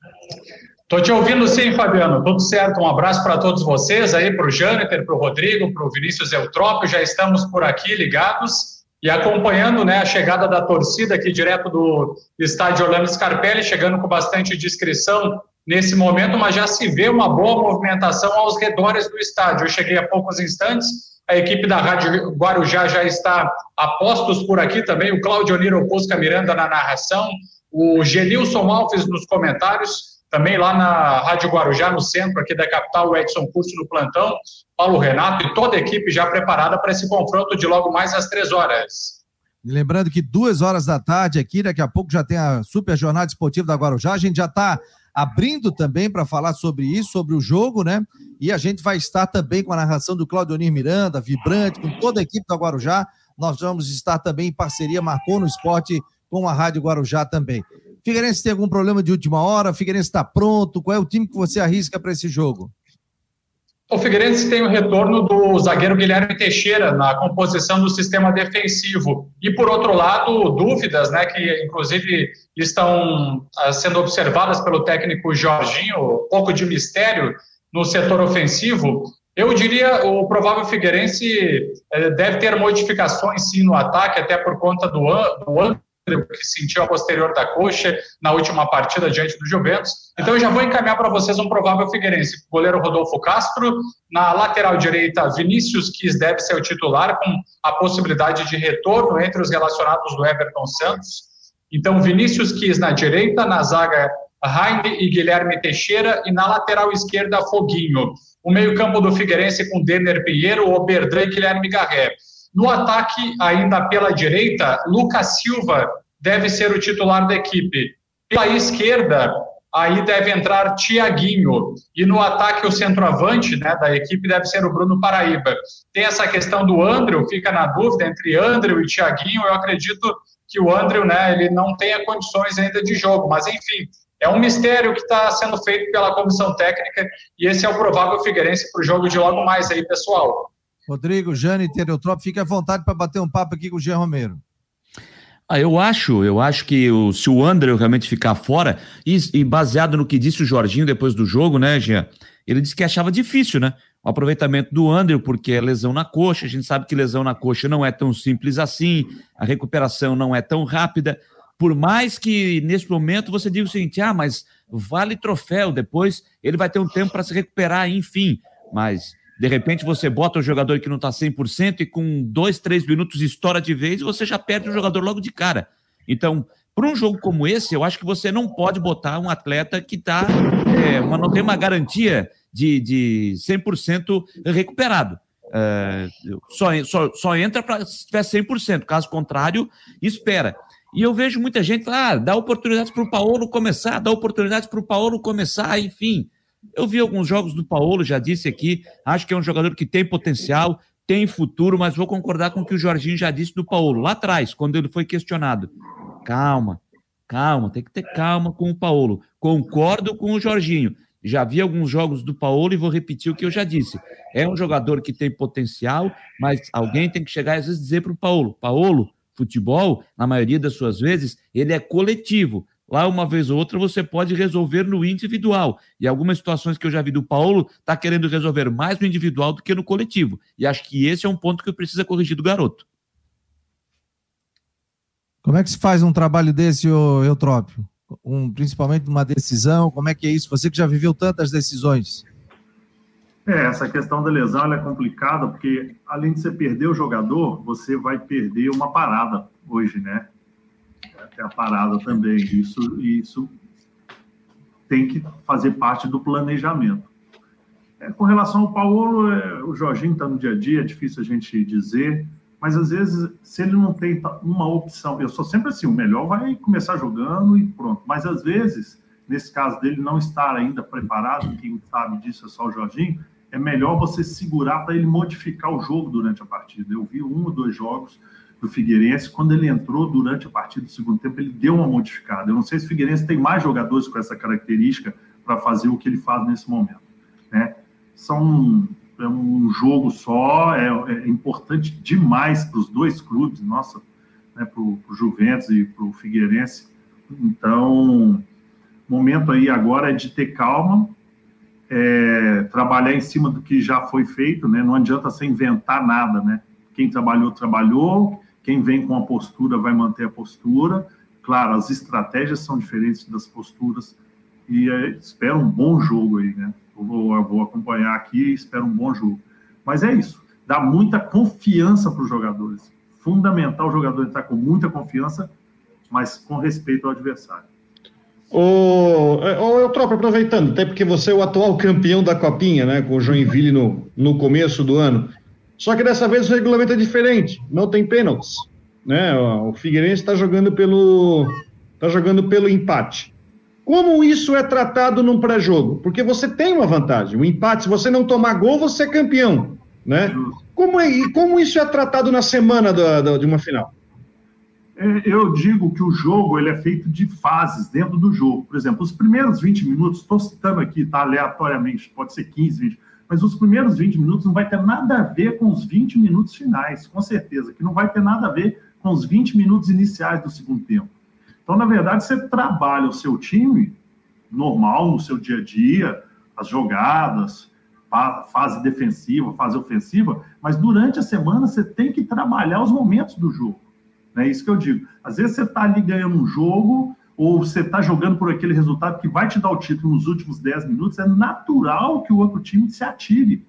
Estou te ouvindo sim, Fabiano. Tudo certo. Um abraço para todos vocês aí, para o Jâniter, para o Rodrigo, para o Vinícius Eutrópio. Já estamos por aqui ligados e acompanhando né, a chegada da torcida aqui direto do estádio Orlando Scarpelli, chegando com bastante discrição nesse momento, mas já se vê uma boa movimentação aos redores do estádio. Eu cheguei há poucos instantes, a equipe da Rádio Guarujá já está a postos por aqui também, o Claudio Niro Pusca Miranda na narração, o Genilson Alves nos comentários, também lá na Rádio Guarujá, no centro aqui da capital, o Edson Curso no plantão, Paulo Renato e toda a equipe já preparada para esse confronto de logo mais às três horas. Lembrando que duas horas da tarde aqui, daqui a pouco já tem a super jornada esportiva da Guarujá. A gente já está abrindo também para falar sobre isso, sobre o jogo, né? E a gente vai estar também com a narração do Claudionir Miranda, vibrante, com toda a equipe do Guarujá. Nós vamos estar também em parceria, marcou no esporte com a Rádio Guarujá também. Figueirense tem algum problema de última hora? Figueirense está pronto? Qual é o time que você arrisca para esse jogo? O Figueirense tem o retorno do zagueiro Guilherme Teixeira na composição do sistema defensivo. E, por outro lado, dúvidas, né, que inclusive estão ah, sendo observadas pelo técnico Jorginho, um pouco de mistério no setor ofensivo. Eu diria o provável Figueirense eh, deve ter modificações sim no ataque, até por conta do, do que sentiu a posterior da coxa na última partida diante do Juventus. Então eu já vou encaminhar para vocês um provável Figueirense. Goleiro Rodolfo Castro, na lateral direita Vinícius Quis deve ser o titular com a possibilidade de retorno entre os relacionados do Everton Santos. Então Vinícius Quis na direita, na zaga Heine e Guilherme Teixeira e na lateral esquerda Foguinho. O meio-campo do Figueirense com Denner Pinheiro, Oberdan e Guilherme Garré. No ataque, ainda pela direita, Lucas Silva deve ser o titular da equipe. Pela esquerda, aí deve entrar Tiaguinho. E no ataque, o centroavante né, da equipe deve ser o Bruno Paraíba. Tem essa questão do Andrew, fica na dúvida entre Andrew e Tiaguinho. Eu acredito que o Andrew né, ele não tenha condições ainda de jogo, mas enfim, é um mistério que está sendo feito pela comissão técnica e esse é o provável Figueirense para o jogo de logo mais aí, pessoal. Rodrigo, Jane, Tereotrop, fique à vontade para bater um papo aqui com o Jean Romero. Ah, eu acho, eu acho que o, se o André realmente ficar fora, e, e, baseado no que disse o Jorginho depois do jogo, né, Jean? Ele disse que achava difícil, né? O aproveitamento do André, porque é lesão na coxa, a gente sabe que lesão na coxa não é tão simples assim, a recuperação não é tão rápida. Por mais que nesse momento você diga o seguinte: ah, mas vale troféu, depois ele vai ter um tempo para se recuperar, enfim. Mas de repente você bota o jogador que não está 100% e com dois, três minutos estoura de vez você já perde o jogador logo de cara. Então, para um jogo como esse, eu acho que você não pode botar um atleta que tá, é, uma, não tem uma garantia de, de 100% recuperado. É, só, só, só entra para se tiver 100%, caso contrário, espera. E eu vejo muita gente falar, ah, dá oportunidades para o Paulo começar, dá oportunidades para o Paulo começar, enfim. Eu vi alguns jogos do Paulo, já disse aqui, acho que é um jogador que tem potencial, tem futuro, mas vou concordar com o que o Jorginho já disse do Paulo lá atrás, quando ele foi questionado. Calma, calma, tem que ter calma com o Paulo. Concordo com o Jorginho. Já vi alguns jogos do Paulo e vou repetir o que eu já disse. É um jogador que tem potencial, mas alguém tem que chegar e às vezes dizer para o Paulo: Paulo, futebol, na maioria das suas vezes, ele é coletivo. Lá, uma vez ou outra, você pode resolver no individual. E algumas situações que eu já vi do Paulo, está querendo resolver mais no individual do que no coletivo. E acho que esse é um ponto que precisa corrigir do garoto. Como é que se faz um trabalho desse, Eutrópio? Um, principalmente uma decisão, como é que é isso? Você que já viveu tantas decisões. É, essa questão da lesão é complicada, porque além de você perder o jogador, você vai perder uma parada hoje, né? É a parada também. Isso, isso tem que fazer parte do planejamento. É, com relação ao Paulo, é, o Jorginho está no dia a dia, é difícil a gente dizer, mas às vezes, se ele não tem uma opção, eu sou sempre assim: o melhor vai começar jogando e pronto. Mas às vezes, nesse caso dele não estar ainda preparado, quem sabe disso é só o Jorginho, é melhor você segurar para ele modificar o jogo durante a partida. Eu vi um ou dois jogos do Figueirense, quando ele entrou durante a partida do segundo tempo, ele deu uma modificada. Eu não sei se o Figueirense tem mais jogadores com essa característica para fazer o que ele faz nesse momento. Né? São é um jogo só, é, é importante demais para os dois clubes, nossa, né, para o Juventus e para o Figueirense. Então, momento aí agora é de ter calma, é, trabalhar em cima do que já foi feito, né? Não adianta você inventar nada, né? Quem trabalhou, trabalhou. Quem vem com a postura vai manter a postura. Claro, as estratégias são diferentes das posturas e é, espero um bom jogo aí, né? Eu vou, eu vou acompanhar aqui e espero um bom jogo. Mas é isso, dá muita confiança para os jogadores. Fundamental o jogador estar com muita confiança, mas com respeito ao adversário. Ô, ô Eutrópio, aproveitando, até porque você é o atual campeão da Copinha, né, com o Joinville no, no começo do ano. Só que dessa vez o regulamento é diferente, não tem pênaltis. Né? O Figueirense está jogando pelo tá jogando pelo empate. Como isso é tratado num pré-jogo? Porque você tem uma vantagem. O empate, se você não tomar gol, você é campeão. Né? Como, é, como isso é tratado na semana da, da, de uma final? É, eu digo que o jogo ele é feito de fases dentro do jogo. Por exemplo, os primeiros 20 minutos, estou citando aqui, tá, aleatoriamente, pode ser 15, 20 mas os primeiros 20 minutos não vai ter nada a ver com os 20 minutos finais, com certeza, que não vai ter nada a ver com os 20 minutos iniciais do segundo tempo. Então, na verdade, você trabalha o seu time normal, no seu dia a dia, as jogadas, fase defensiva, fase ofensiva, mas durante a semana você tem que trabalhar os momentos do jogo. É isso que eu digo. Às vezes você está ali ganhando um jogo, ou você está jogando por aquele resultado que vai te dar o título nos últimos 10 minutos, é natural que o outro time se atire,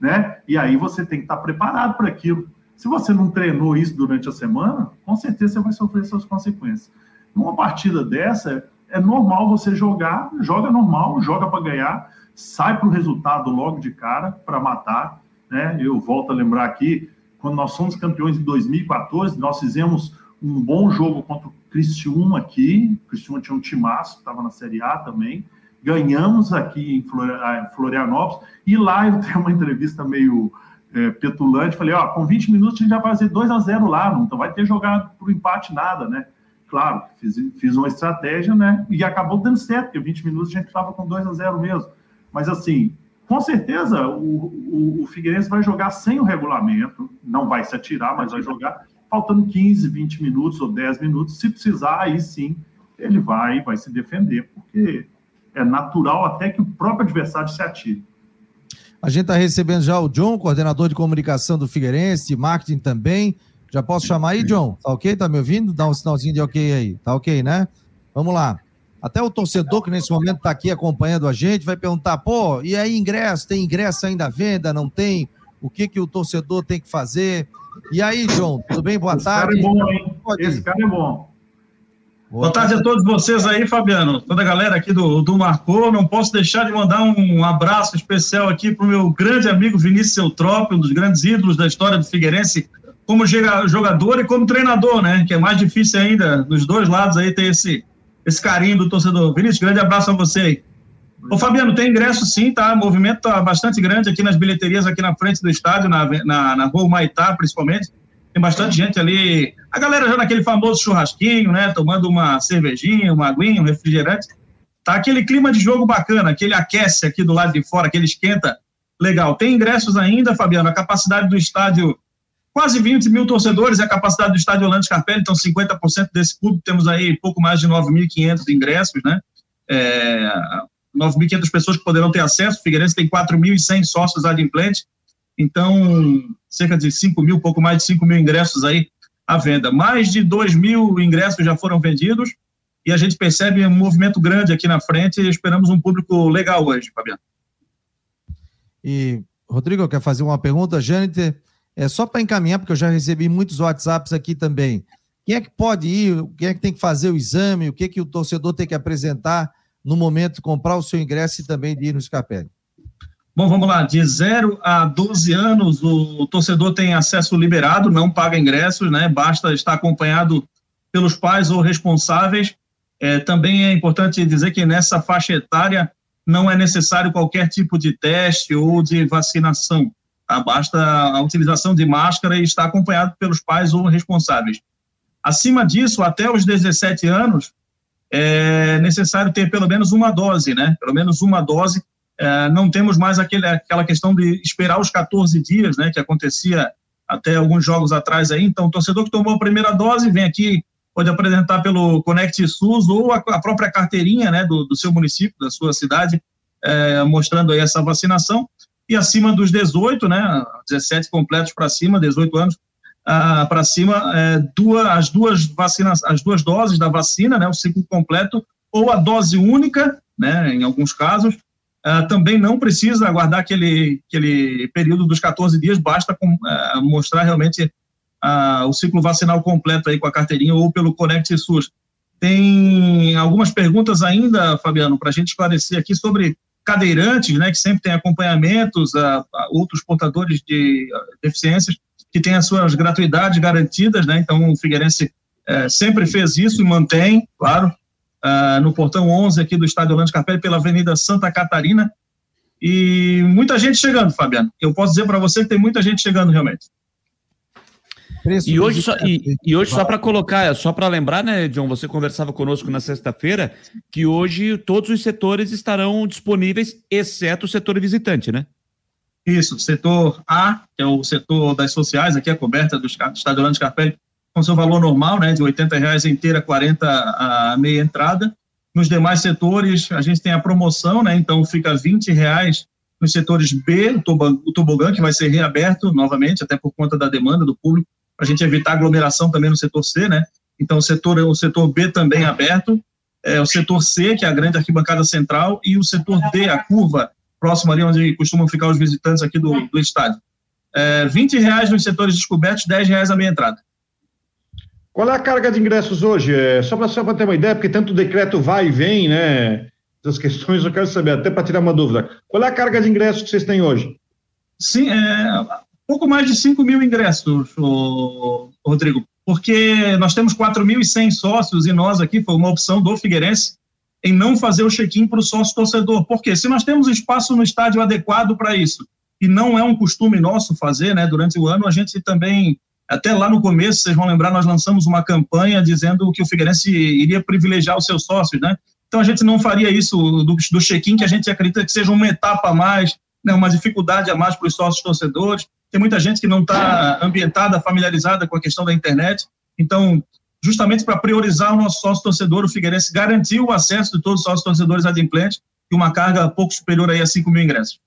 né? E aí você tem que estar tá preparado para aquilo. Se você não treinou isso durante a semana, com certeza você vai sofrer suas consequências. Numa partida dessa, é normal você jogar, joga normal, joga para ganhar, sai para o resultado logo de cara para matar. Né? Eu volto a lembrar aqui, quando nós somos campeões em 2014, nós fizemos um bom jogo contra o Criciúma aqui, Criciúma tinha um timaço, estava na Série A também, ganhamos aqui em Florianópolis, e lá eu tenho uma entrevista meio é, petulante, falei, ó, com 20 minutos a gente vai fazer 2 a 0 lá, não vai ter jogado por empate nada, né? Claro, fiz, fiz uma estratégia, né? E acabou dando certo, porque 20 minutos a gente estava com 2 a 0 mesmo. Mas assim, com certeza o, o, o Figueirense vai jogar sem o regulamento, não vai se atirar, mas vai jogar faltando 15, 20 minutos ou 10 minutos. Se precisar, aí sim ele vai, vai se defender, porque é natural até que o próprio adversário se atire. A gente está recebendo já o John, coordenador de comunicação do Figueirense, marketing também. Já posso chamar aí, John? Tá ok? Tá me ouvindo? Dá um sinalzinho de ok aí. Tá ok, né? Vamos lá. Até o torcedor que nesse momento está aqui acompanhando a gente vai perguntar: pô, e aí ingresso? Tem ingresso ainda à venda? Não tem? O que, que o torcedor tem que fazer? E aí, John, tudo bem? Boa Esse tarde. Cara é bom, hein? Esse cara é bom. Boa, Boa tarde a todos vocês aí, Fabiano. Toda a galera aqui do, do Marcou. Não posso deixar de mandar um abraço especial aqui para o meu grande amigo Vinícius Eutrópio, um dos grandes ídolos da história do Figueirense, como jogador e como treinador, né? Que é mais difícil ainda, dos dois lados aí, ter esse, esse carinho do torcedor. Vinícius, grande abraço a você aí. Ô, Fabiano, tem ingresso sim, tá? O movimento tá bastante grande aqui nas bilheterias, aqui na frente do estádio, na, na, na rua Maitá, principalmente. Tem bastante gente ali. A galera já naquele famoso churrasquinho, né? Tomando uma cervejinha, uma aguinha, um refrigerante. Tá aquele clima de jogo bacana, aquele aquece aqui do lado de fora, aquele esquenta legal. Tem ingressos ainda, Fabiano. A capacidade do estádio, quase 20 mil torcedores, é a capacidade do estádio Orlando Scarpelli, então 50% desse público, temos aí pouco mais de 9.500 ingressos, né? É, 9.500 pessoas que poderão ter acesso. O Figueirense tem 4.100 sócios adimplentes, então cerca de 5 mil, pouco mais de 5 mil ingressos aí à venda. Mais de 2 mil ingressos já foram vendidos e a gente percebe um movimento grande aqui na frente e esperamos um público legal hoje, Fabiano. E, Rodrigo, quer fazer uma pergunta? Jâniter, é só para encaminhar, porque eu já recebi muitos WhatsApps aqui também. Quem é que pode ir? Quem é que tem que fazer o exame? O que, é que o torcedor tem que apresentar no momento de comprar o seu ingresso e também de ir no Scarpelli? Bom, vamos lá. De 0 a 12 anos, o torcedor tem acesso liberado, não paga ingressos, né? Basta estar acompanhado pelos pais ou responsáveis. É, também é importante dizer que nessa faixa etária não é necessário qualquer tipo de teste ou de vacinação. Tá? Basta a utilização de máscara e estar acompanhado pelos pais ou responsáveis. Acima disso, até os 17 anos, é necessário ter pelo menos uma dose, né? Pelo menos uma dose. É, não temos mais aquele, aquela questão de esperar os 14 dias, né? Que acontecia até alguns jogos atrás aí. Então, o torcedor que tomou a primeira dose vem aqui, pode apresentar pelo Conect SUS ou a, a própria carteirinha, né? Do, do, seu município, da sua cidade, é, mostrando aí essa vacinação. E acima dos 18, né? 17 completos para cima, 18 anos, ah, para cima é, duas, as duas vacinas, as duas doses da vacina, né, o ciclo completo, ou a dose única, né, em alguns casos, ah, também não precisa aguardar aquele, aquele período dos 14 dias, basta com, ah, mostrar realmente o ciclo vacinal completo aí com a carteirinha ou pelo Conect SUS. Tem algumas perguntas ainda, Fabiano, para a gente esclarecer aqui sobre cadeirantes, né, que sempre tem acompanhamentos a outros portadores de deficiências que tem as suas gratuidades garantidas, né? Então o Figueirense é, sempre fez isso e mantém, claro, uh, no portão 11 aqui do Estádio Orlando Scarpelli pela Avenida Santa Catarina. E muita gente chegando, Fabiano. Eu posso dizer para você que tem muita gente chegando realmente. E hoje, só, e, e hoje só para colocar, só para lembrar, né, John, você conversava conosco na sexta-feira, que hoje todos os setores estarão disponíveis, exceto o setor visitante, né? Isso, setor A, que é o setor das sociais, aqui a coberta do Estádio Orlando Scarpelli, com seu valor normal, né, de R$ reais inteira, 40 a meia entrada. Nos demais setores, a gente tem a promoção, né, então fica R$ reais nos setores B, o tobogã, que vai ser reaberto novamente, até por conta da demanda do público, para a gente evitar aglomeração também no setor C, né? Então, o setor, o setor B também aberto, é, o setor C, que é a grande arquibancada central, e o setor D, a curva, próximo ali onde costumam ficar os visitantes aqui do, do estádio. É, 20 reais nos setores descobertos, 10 reais a meia entrada. Qual é a carga de ingressos hoje? É, só para ter uma ideia, porque tanto o decreto vai e vem, né? Essas questões eu quero saber, até para tirar uma dúvida. Qual é a carga de ingressos que vocês têm hoje? Sim, é pouco mais de 5 mil ingressos, Rodrigo. porque nós temos 4.100 sócios e nós aqui, foi uma opção do Figueirense, em não fazer o check-in para o sócio torcedor. Porque se nós temos espaço no estádio adequado para isso, e não é um costume nosso fazer, né, durante o ano, a gente também, até lá no começo, vocês vão lembrar, nós lançamos uma campanha dizendo que o Figueirense iria privilegiar os seus sócios, né? Então a gente não faria isso do, do check-in, que a gente acredita que seja uma etapa a mais, né, uma dificuldade a mais para os sócios torcedores. Tem muita gente que não está ambientada, familiarizada com a questão da internet. Então, justamente para priorizar o nosso sócio torcedor, o Figueirense garantiu o acesso de todos os sócios torcedores adimplentes e uma carga pouco superior aí a 5 mil ingressos.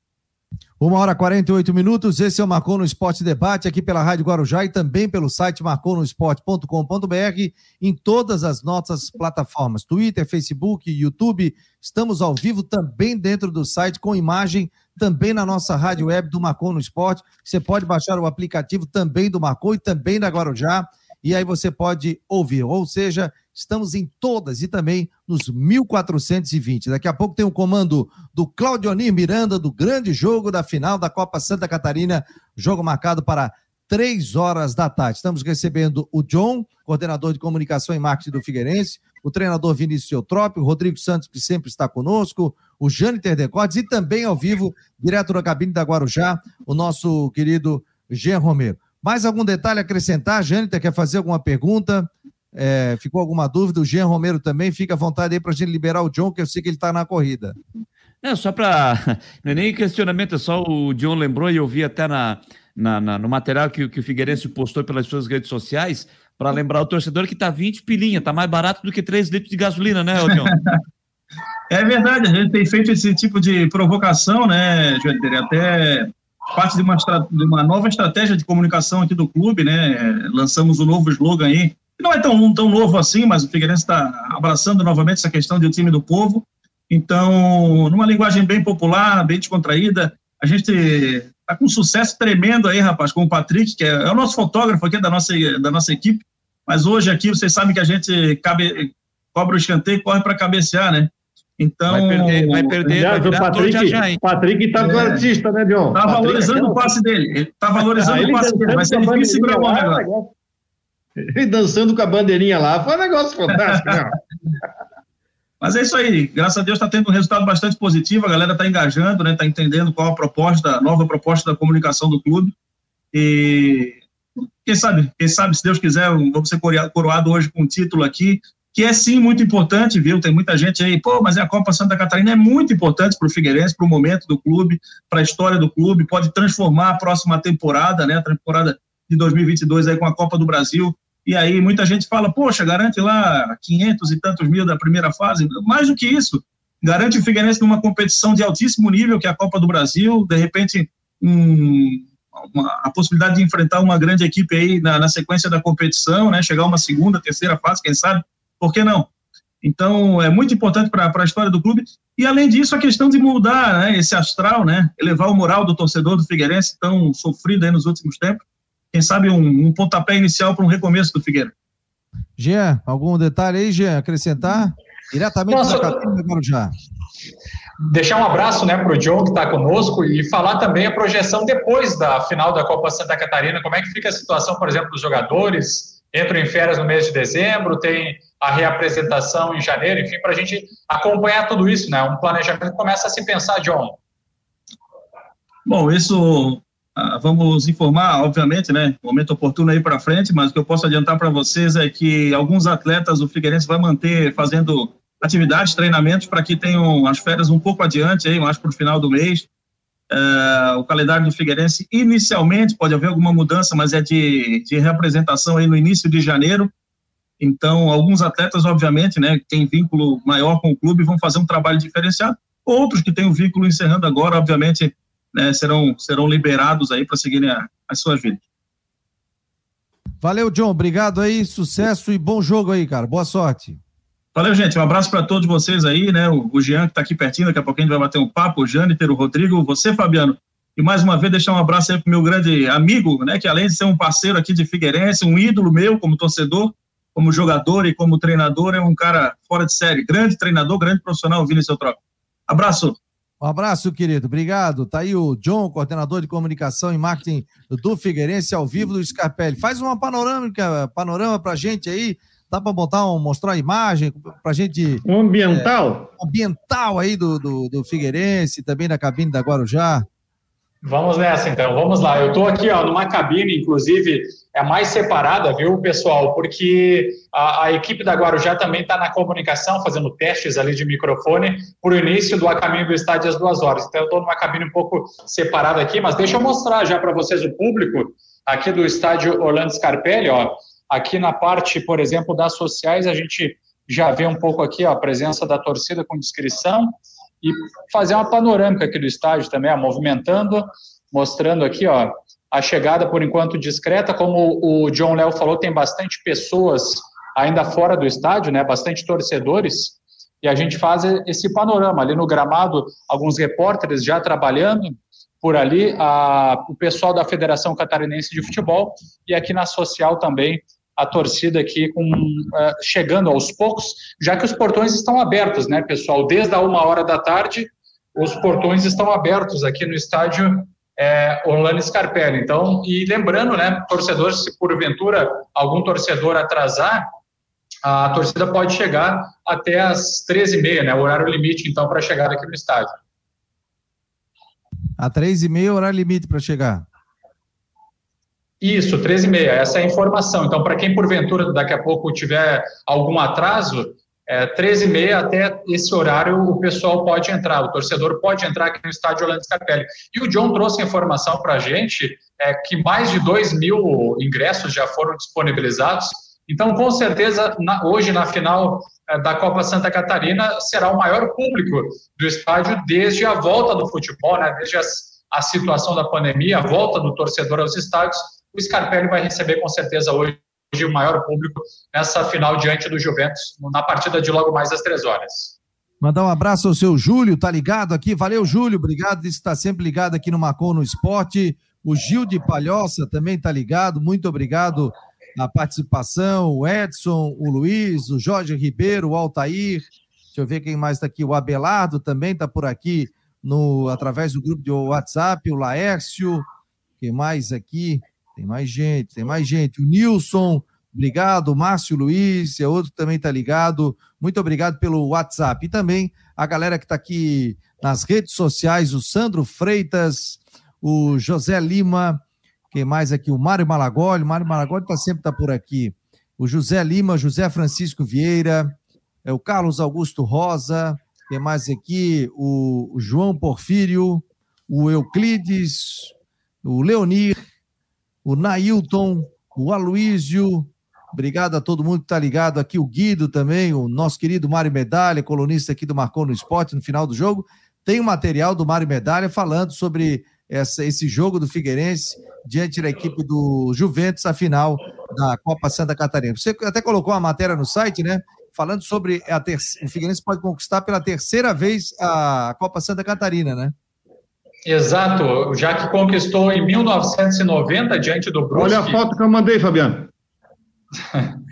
Uma hora e 48 minutos, esse é o Marcou no Esporte Debate, aqui pela Rádio Guarujá e também pelo site marconosport.com.br, em todas as nossas plataformas, Twitter, Facebook, YouTube, estamos ao vivo também dentro do site, com imagem, também na nossa rádio web do Marcou no Esporte, você pode baixar o aplicativo também do Marcou e também da Guarujá, e aí você pode ouvir. Ou seja, estamos em todas e também nos 1420. Daqui a pouco tem o um comando do Claudionir Miranda do grande jogo da final da Copa Santa Catarina, jogo marcado para três horas da tarde. Estamos recebendo o John, coordenador de comunicação e marketing do Figueirense, o treinador Vinícius Eutrópio, o Rodrigo Santos, que sempre está conosco, o Jâniter Decortes e também ao vivo, direto da cabine da Guarujá, o nosso querido Jean Romero. Mais algum detalhe a acrescentar? Jânita, quer fazer alguma pergunta? É, ficou alguma dúvida? O Jean Romero também, fica à vontade aí para a gente liberar o John, que eu sei que ele está na corrida. É, só para. Não é nem questionamento, é só o John lembrou e eu vi até na, na, na no material que, que o Figueirense postou pelas suas redes sociais, para lembrar o torcedor que está 20 pilinha, está mais barato do que 3 litros de gasolina, né, John? é verdade, a gente tem feito esse tipo de provocação, né, Jâniter? Até parte de uma, de uma nova estratégia de comunicação aqui do clube, né? Lançamos o um novo slogan aí, não é tão, tão novo assim, mas o Figueirense está abraçando novamente essa questão de o time do povo. Então, numa linguagem bem popular, bem descontraída, a gente está com um sucesso tremendo aí, rapaz, com o Patrick, que é, é, o nosso fotógrafo aqui da nossa, da nossa equipe. Mas hoje aqui, vocês sabem que a gente cabe, cobra o escanteio e corre para cabecear, né? Então. Vai perder, vai perder. Aliás, vai o Patrick, já, Patrick tá é. artista, né, John? Tá Patrick, valorizando o passe dele. Ele tá valorizando ah, o passe dele. Vai ser difícil segurar o negócio. Ele dançando com a bandeirinha lá. Foi um negócio fantástico, né? Mas é isso aí. Graças a Deus está tendo um resultado bastante positivo. A galera está engajando, né? Está entendendo qual a proposta, a nova proposta da comunicação do clube. E quem sabe, quem sabe, se Deus quiser, vamos ser coroado hoje com um título aqui que é sim muito importante, viu? Tem muita gente aí, pô, mas a Copa Santa Catarina é muito importante para o Figueirense, para o momento do clube, para a história do clube, pode transformar a próxima temporada, né? A temporada de 2022 aí com a Copa do Brasil. E aí muita gente fala, poxa, garante lá 500 e tantos mil da primeira fase. Mais do que isso, garante o Figueirense numa competição de altíssimo nível, que é a Copa do Brasil, de repente um, uma, a possibilidade de enfrentar uma grande equipe aí na, na sequência da competição, né? Chegar uma segunda, terceira fase, quem sabe por que não? Então, é muito importante para a história do clube. E, além disso, a questão de mudar né, esse astral, né, elevar o moral do torcedor do Figueirense, tão sofrido aí nos últimos tempos. Quem sabe um, um pontapé inicial para um recomeço do Figueira. Jean, algum detalhe aí, Jean, acrescentar? Diretamente Nossa, da Catarina já. Deixar um abraço né, para o John, que está conosco, e falar também a projeção depois da final da Copa Santa Catarina. Como é que fica a situação, por exemplo, dos jogadores? Entram em férias no mês de dezembro, tem a reapresentação em janeiro, enfim, para a gente acompanhar tudo isso, né? Um planejamento começa a se pensar, John. Bom, isso ah, vamos informar, obviamente, né? Momento oportuno aí para frente, mas o que eu posso adiantar para vocês é que alguns atletas o Figueirense vai manter fazendo atividades, treinamentos para que tenham as férias um pouco adiante aí, mais para o final do mês. Uh, o calendário do Figueirense inicialmente pode haver alguma mudança, mas é de, de representação aí no início de janeiro. Então, alguns atletas, obviamente, né, que têm vínculo maior com o clube, vão fazer um trabalho diferenciado. Outros que têm o vínculo encerrando agora, obviamente, né, serão, serão liberados aí para seguirem a, as suas vidas. Valeu, John. Obrigado aí, sucesso e bom jogo aí, cara. Boa sorte. Valeu, gente. Um abraço para todos vocês aí, né? O, Jean, que está aqui pertinho, daqui a pouquinho a gente vai bater um papo, o Jâniter, o Rodrigo, você, Fabiano. E mais uma vez deixar um abraço aí para o meu grande amigo, né? Que além de ser um parceiro aqui de Figueirense, um ídolo meu como torcedor, como jogador e como treinador, é um cara fora de série. Grande treinador, grande profissional, Vini seu troco. Abraço. Um abraço, querido. Obrigado. Tá aí o John, coordenador de comunicação e marketing do Figueirense, ao vivo do Scarpelli. Faz uma panorâmica, panorama pra gente aí. Dá para botar um, mostrar a imagem pra gente. Um ambiental? É, ambiental aí do, do, do Figueirense, também da cabine da Guarujá. Vamos nessa, então. Vamos lá. Eu estou aqui, ó, numa cabine, inclusive, é mais separada, viu, pessoal? Porque a, a equipe da Guarujá também está na comunicação, fazendo testes ali de microfone para o início do A Caminho do Estádio às duas horas. Então, eu estou numa cabine um pouco separada aqui, mas deixa eu mostrar já para vocês o público aqui do estádio Orlando Scarpelli, ó. Aqui na parte, por exemplo, das sociais, a gente já vê um pouco aqui ó, a presença da torcida com inscrição e fazer uma panorâmica aqui do estádio também, ó, movimentando, mostrando aqui, ó, a chegada por enquanto discreta, como o John Léo falou, tem bastante pessoas ainda fora do estádio, né, bastante torcedores, e a gente faz esse panorama. Ali no gramado, alguns repórteres já trabalhando por ali, a, o pessoal da Federação Catarinense de Futebol e aqui na social também a torcida aqui com, uh, chegando aos poucos, já que os portões estão abertos, né, pessoal? Desde a uma hora da tarde, os portões estão abertos aqui no estádio é, Orlando Scarpelli. Então, e lembrando, né, torcedores, se porventura algum torcedor atrasar, a torcida pode chegar até as 13h30, né, o horário limite, então, para chegar aqui no estádio. A 13h30 horário limite para chegar. Isso, 13 e meia, essa é a informação. Então, para quem porventura daqui a pouco tiver algum atraso, é, 13 e meia até esse horário o pessoal pode entrar, o torcedor pode entrar aqui no estádio Orlando Scarpelli. E o John trouxe informação para a gente é, que mais de 2 mil ingressos já foram disponibilizados. Então, com certeza, na, hoje na final é, da Copa Santa Catarina será o maior público do estádio desde a volta do futebol, né, desde as, a situação da pandemia, a volta do torcedor aos estádios o Scarpelli vai receber com certeza hoje o maior público nessa final diante do Juventus, na partida de logo mais às três horas. Mandar um abraço ao seu Júlio, tá ligado aqui? Valeu, Júlio, obrigado de estar sempre ligado aqui no Macon no Esporte. O Gil de Palhoça também tá ligado, muito obrigado a participação, o Edson, o Luiz, o Jorge Ribeiro, o Altair, deixa eu ver quem mais está aqui, o Abelardo também está por aqui no através do grupo de WhatsApp, o Laércio, quem mais aqui? Tem mais gente, tem mais gente. O Nilson, obrigado. Márcio Luiz, é outro que também está ligado. Muito obrigado pelo WhatsApp. E também a galera que está aqui nas redes sociais, o Sandro Freitas, o José Lima, quem mais aqui? O Mário Malagoli. O Mário Malagoli tá, sempre está por aqui. O José Lima, José Francisco Vieira, é o Carlos Augusto Rosa, quem mais aqui? O, o João Porfírio, o Euclides, o Leonir, o Nailton, o Aloísio, obrigado a todo mundo que está ligado aqui, o Guido também, o nosso querido Mário Medalha, colunista aqui do Marcou no Esporte, no final do jogo, tem um material do Mário Medalha falando sobre essa, esse jogo do Figueirense diante da equipe do Juventus, a final da Copa Santa Catarina. Você até colocou uma matéria no site, né? Falando sobre a ter... o Figueirense pode conquistar pela terceira vez a Copa Santa Catarina, né? Exato, já que conquistou em 1990 diante do Brusque. Olha a foto que eu mandei, Fabiano.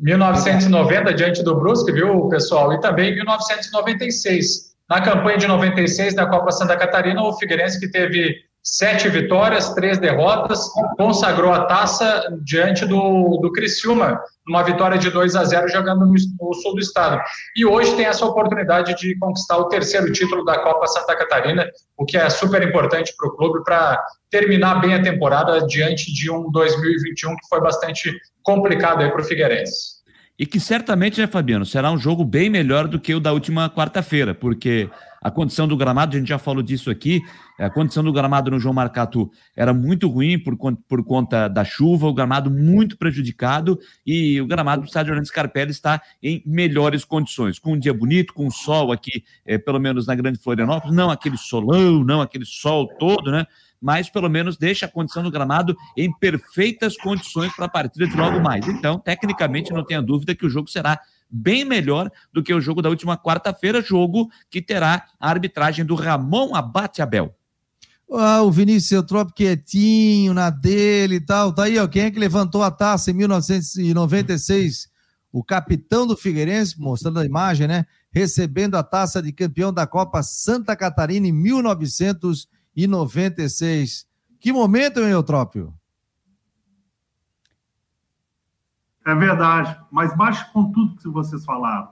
1990 diante do Brusque, viu, pessoal? E também 1996. Na campanha de 96 da Copa Santa Catarina, o Figueirense que teve sete vitórias, três derrotas, consagrou a taça diante do, do Criciúma, uma vitória de 2 a 0 jogando no, no, sul do estado. E hoje tem essa oportunidade de conquistar o terceiro título da Copa Santa Catarina, o que é super importante para o clube para terminar bem a temporada diante de um 2021 que foi bastante complicado aí para o Figueirense. E que certamente, né, Fabiano, será um jogo bem melhor do que o da última quarta-feira, porque a condição do gramado, a gente já falou disso aqui, a condição do gramado no João Marcato era muito ruim por, por conta da chuva, o gramado muito prejudicado e o gramado do estádio Orlando Scarpelli está em melhores condições, com um dia bonito, com sol aqui, é, pelo menos na Grande Florianópolis, não aquele solão, não aquele sol todo, né? Mas pelo menos deixa a condição do gramado em perfeitas condições para a partida de logo mais. Então, tecnicamente, não tenha dúvida que o jogo será bem melhor do que o jogo da última quarta-feira, jogo que terá a arbitragem do Ramon Abate Abel. Ah, o Vinícius Eutrópio quietinho na dele e tal. Tá aí, ó. Quem é que levantou a taça em 1996? o capitão do Figueirense, mostrando a imagem, né? Recebendo a taça de campeão da Copa Santa Catarina em 1996. Que momento, hein, Eutrópio? É verdade, mas baixo com tudo que vocês falaram.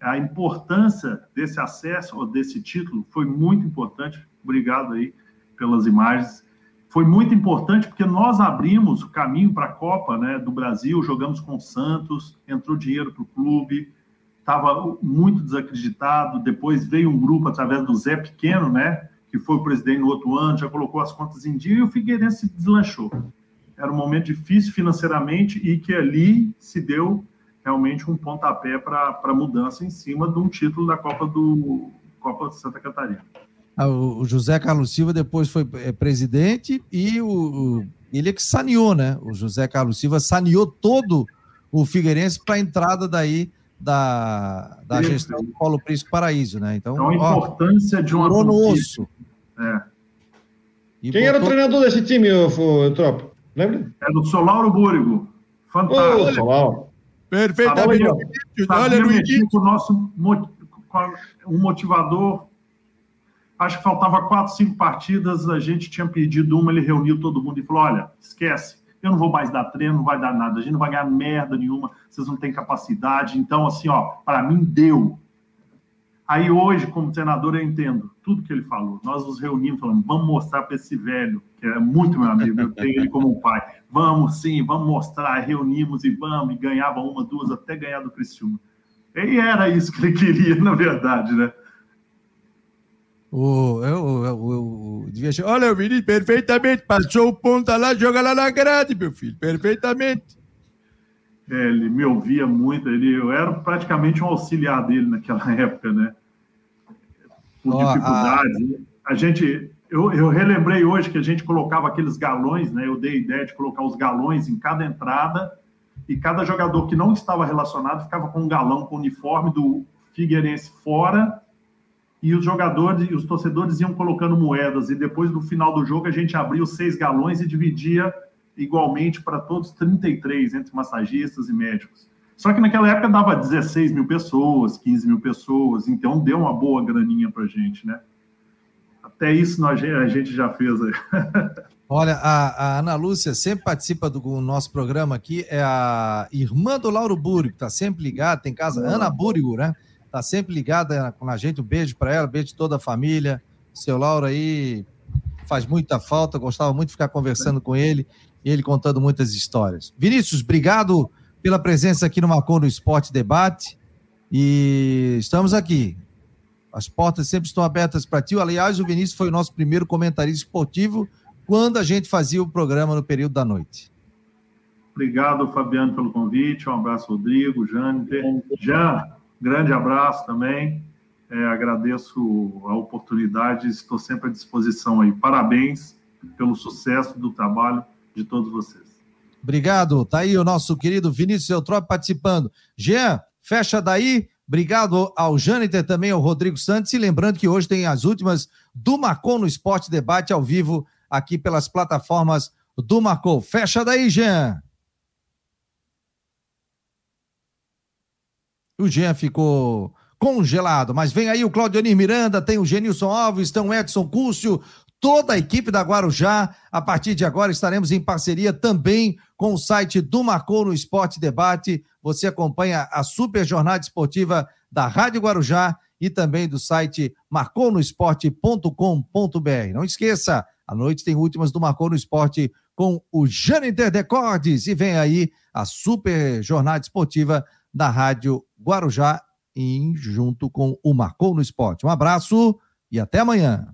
A importância desse acesso ou desse título foi muito importante. Obrigado aí pelas imagens foi muito importante porque nós abrimos o caminho para a Copa né, do Brasil, jogamos com o Santos, entrou dinheiro para o clube, estava muito desacreditado. Depois veio um grupo através do Zé Pequeno, né, que foi o presidente no outro ano, já colocou as contas em dia e o Figueirense se deslanchou. Era um momento difícil financeiramente e que ali se deu realmente um pontapé para a mudança em cima de um título da Copa do Copa de Santa Catarina. Ah, o José Carlos Silva depois foi é, presidente e o, o, ele é que saneou, né? O José Carlos Silva saneou todo o Figueirense para a entrada daí da, da gestão do Paulo Prisco Paraíso, né? Então, então a importância ó, de uma no osso. É. Quem botou... era o treinador desse time, Tropa? Lembra? É do Solauro Búrigo. Fantástico. Ô, Solauro. Perfeitamente. Olha, Olha o nosso um motivador acho que faltava quatro, cinco partidas, a gente tinha pedido uma, ele reuniu todo mundo e falou: olha, esquece, eu não vou mais dar treino, não vai dar nada, a gente não vai ganhar merda nenhuma, vocês não têm capacidade. Então, assim, ó, para mim deu. Aí hoje, como treinador, eu entendo tudo que ele falou. Nós nos reunimos, falamos, vamos mostrar para esse velho, que é muito meu amigo, eu tenho ele como um pai. Vamos sim, vamos mostrar, reunimos e vamos, e ganhava uma, duas, até ganhar do Cristiano. E era isso que ele queria, na verdade, né? O, eu, eu, eu, devia ser, olha, o Vinícius, perfeitamente, passou o ponta lá, joga lá na grade, meu filho, perfeitamente. É, ele me ouvia muito, ele, eu era praticamente um auxiliar dele naquela época, né? Por oh, dificuldades. A... a... gente, eu, eu relembrei hoje que a gente colocava aqueles galões, né? Eu dei a ideia de colocar os galões em cada entrada e cada jogador que não estava relacionado ficava com um galão com o uniforme do Figueirense fora e os jogadores e os torcedores iam colocando moedas, e depois do final do jogo a gente abria os seis galões e dividia igualmente para todos 33, entre massagistas e médicos. Só que naquela época dava 16 mil pessoas, 15 mil pessoas, então deu uma boa graninha para a gente, né? Até isso nós, a gente já fez aí. Olha, a, a, Ana Lúcia sempre participa do nosso programa aqui, é a irmã do Lauro Búrigo, está sempre ligada, tem casa, Ana Búrigo, né? tá sempre ligada com a gente. Um beijo para ela, beijo de toda a família. Seu Lauro aí faz muita falta, gostava muito de ficar conversando com ele e ele contando muitas histórias. Vinícius, obrigado pela presença aqui no Marcou no Esporte Debate e estamos aqui. As portas sempre estão abertas para ti. Aliás, o Vinícius foi o nosso primeiro comentarista esportivo quando a gente fazia o programa no período da noite. Obrigado, Fabiano, pelo convite. Um abraço, Rodrigo, Jane. Jean, Grande abraço também. É, agradeço a oportunidade, estou sempre à disposição aí. Parabéns pelo sucesso do trabalho de todos vocês. Obrigado. Tá aí o nosso querido Vinícius Eutrop participando. Jean, fecha daí. Obrigado ao Jâniter, também ao Rodrigo Santos. E lembrando que hoje tem as últimas do Marcou no Esporte Debate ao vivo aqui pelas plataformas do Marcou. Fecha daí, Jean. O Jean ficou congelado. Mas vem aí o Claudionir Miranda, tem o Genilson Alves, tem o Edson Cúcio, toda a equipe da Guarujá. A partir de agora estaremos em parceria também com o site do Marcou no Esporte Debate. Você acompanha a super jornada esportiva da Rádio Guarujá e também do site marconosport.com.br. Não esqueça, à noite tem últimas do Marcou no Esporte com o Jâniter Decordes e vem aí a super jornada esportiva da Rádio Guarujá, em, junto com o Marcou no Esporte. Um abraço e até amanhã.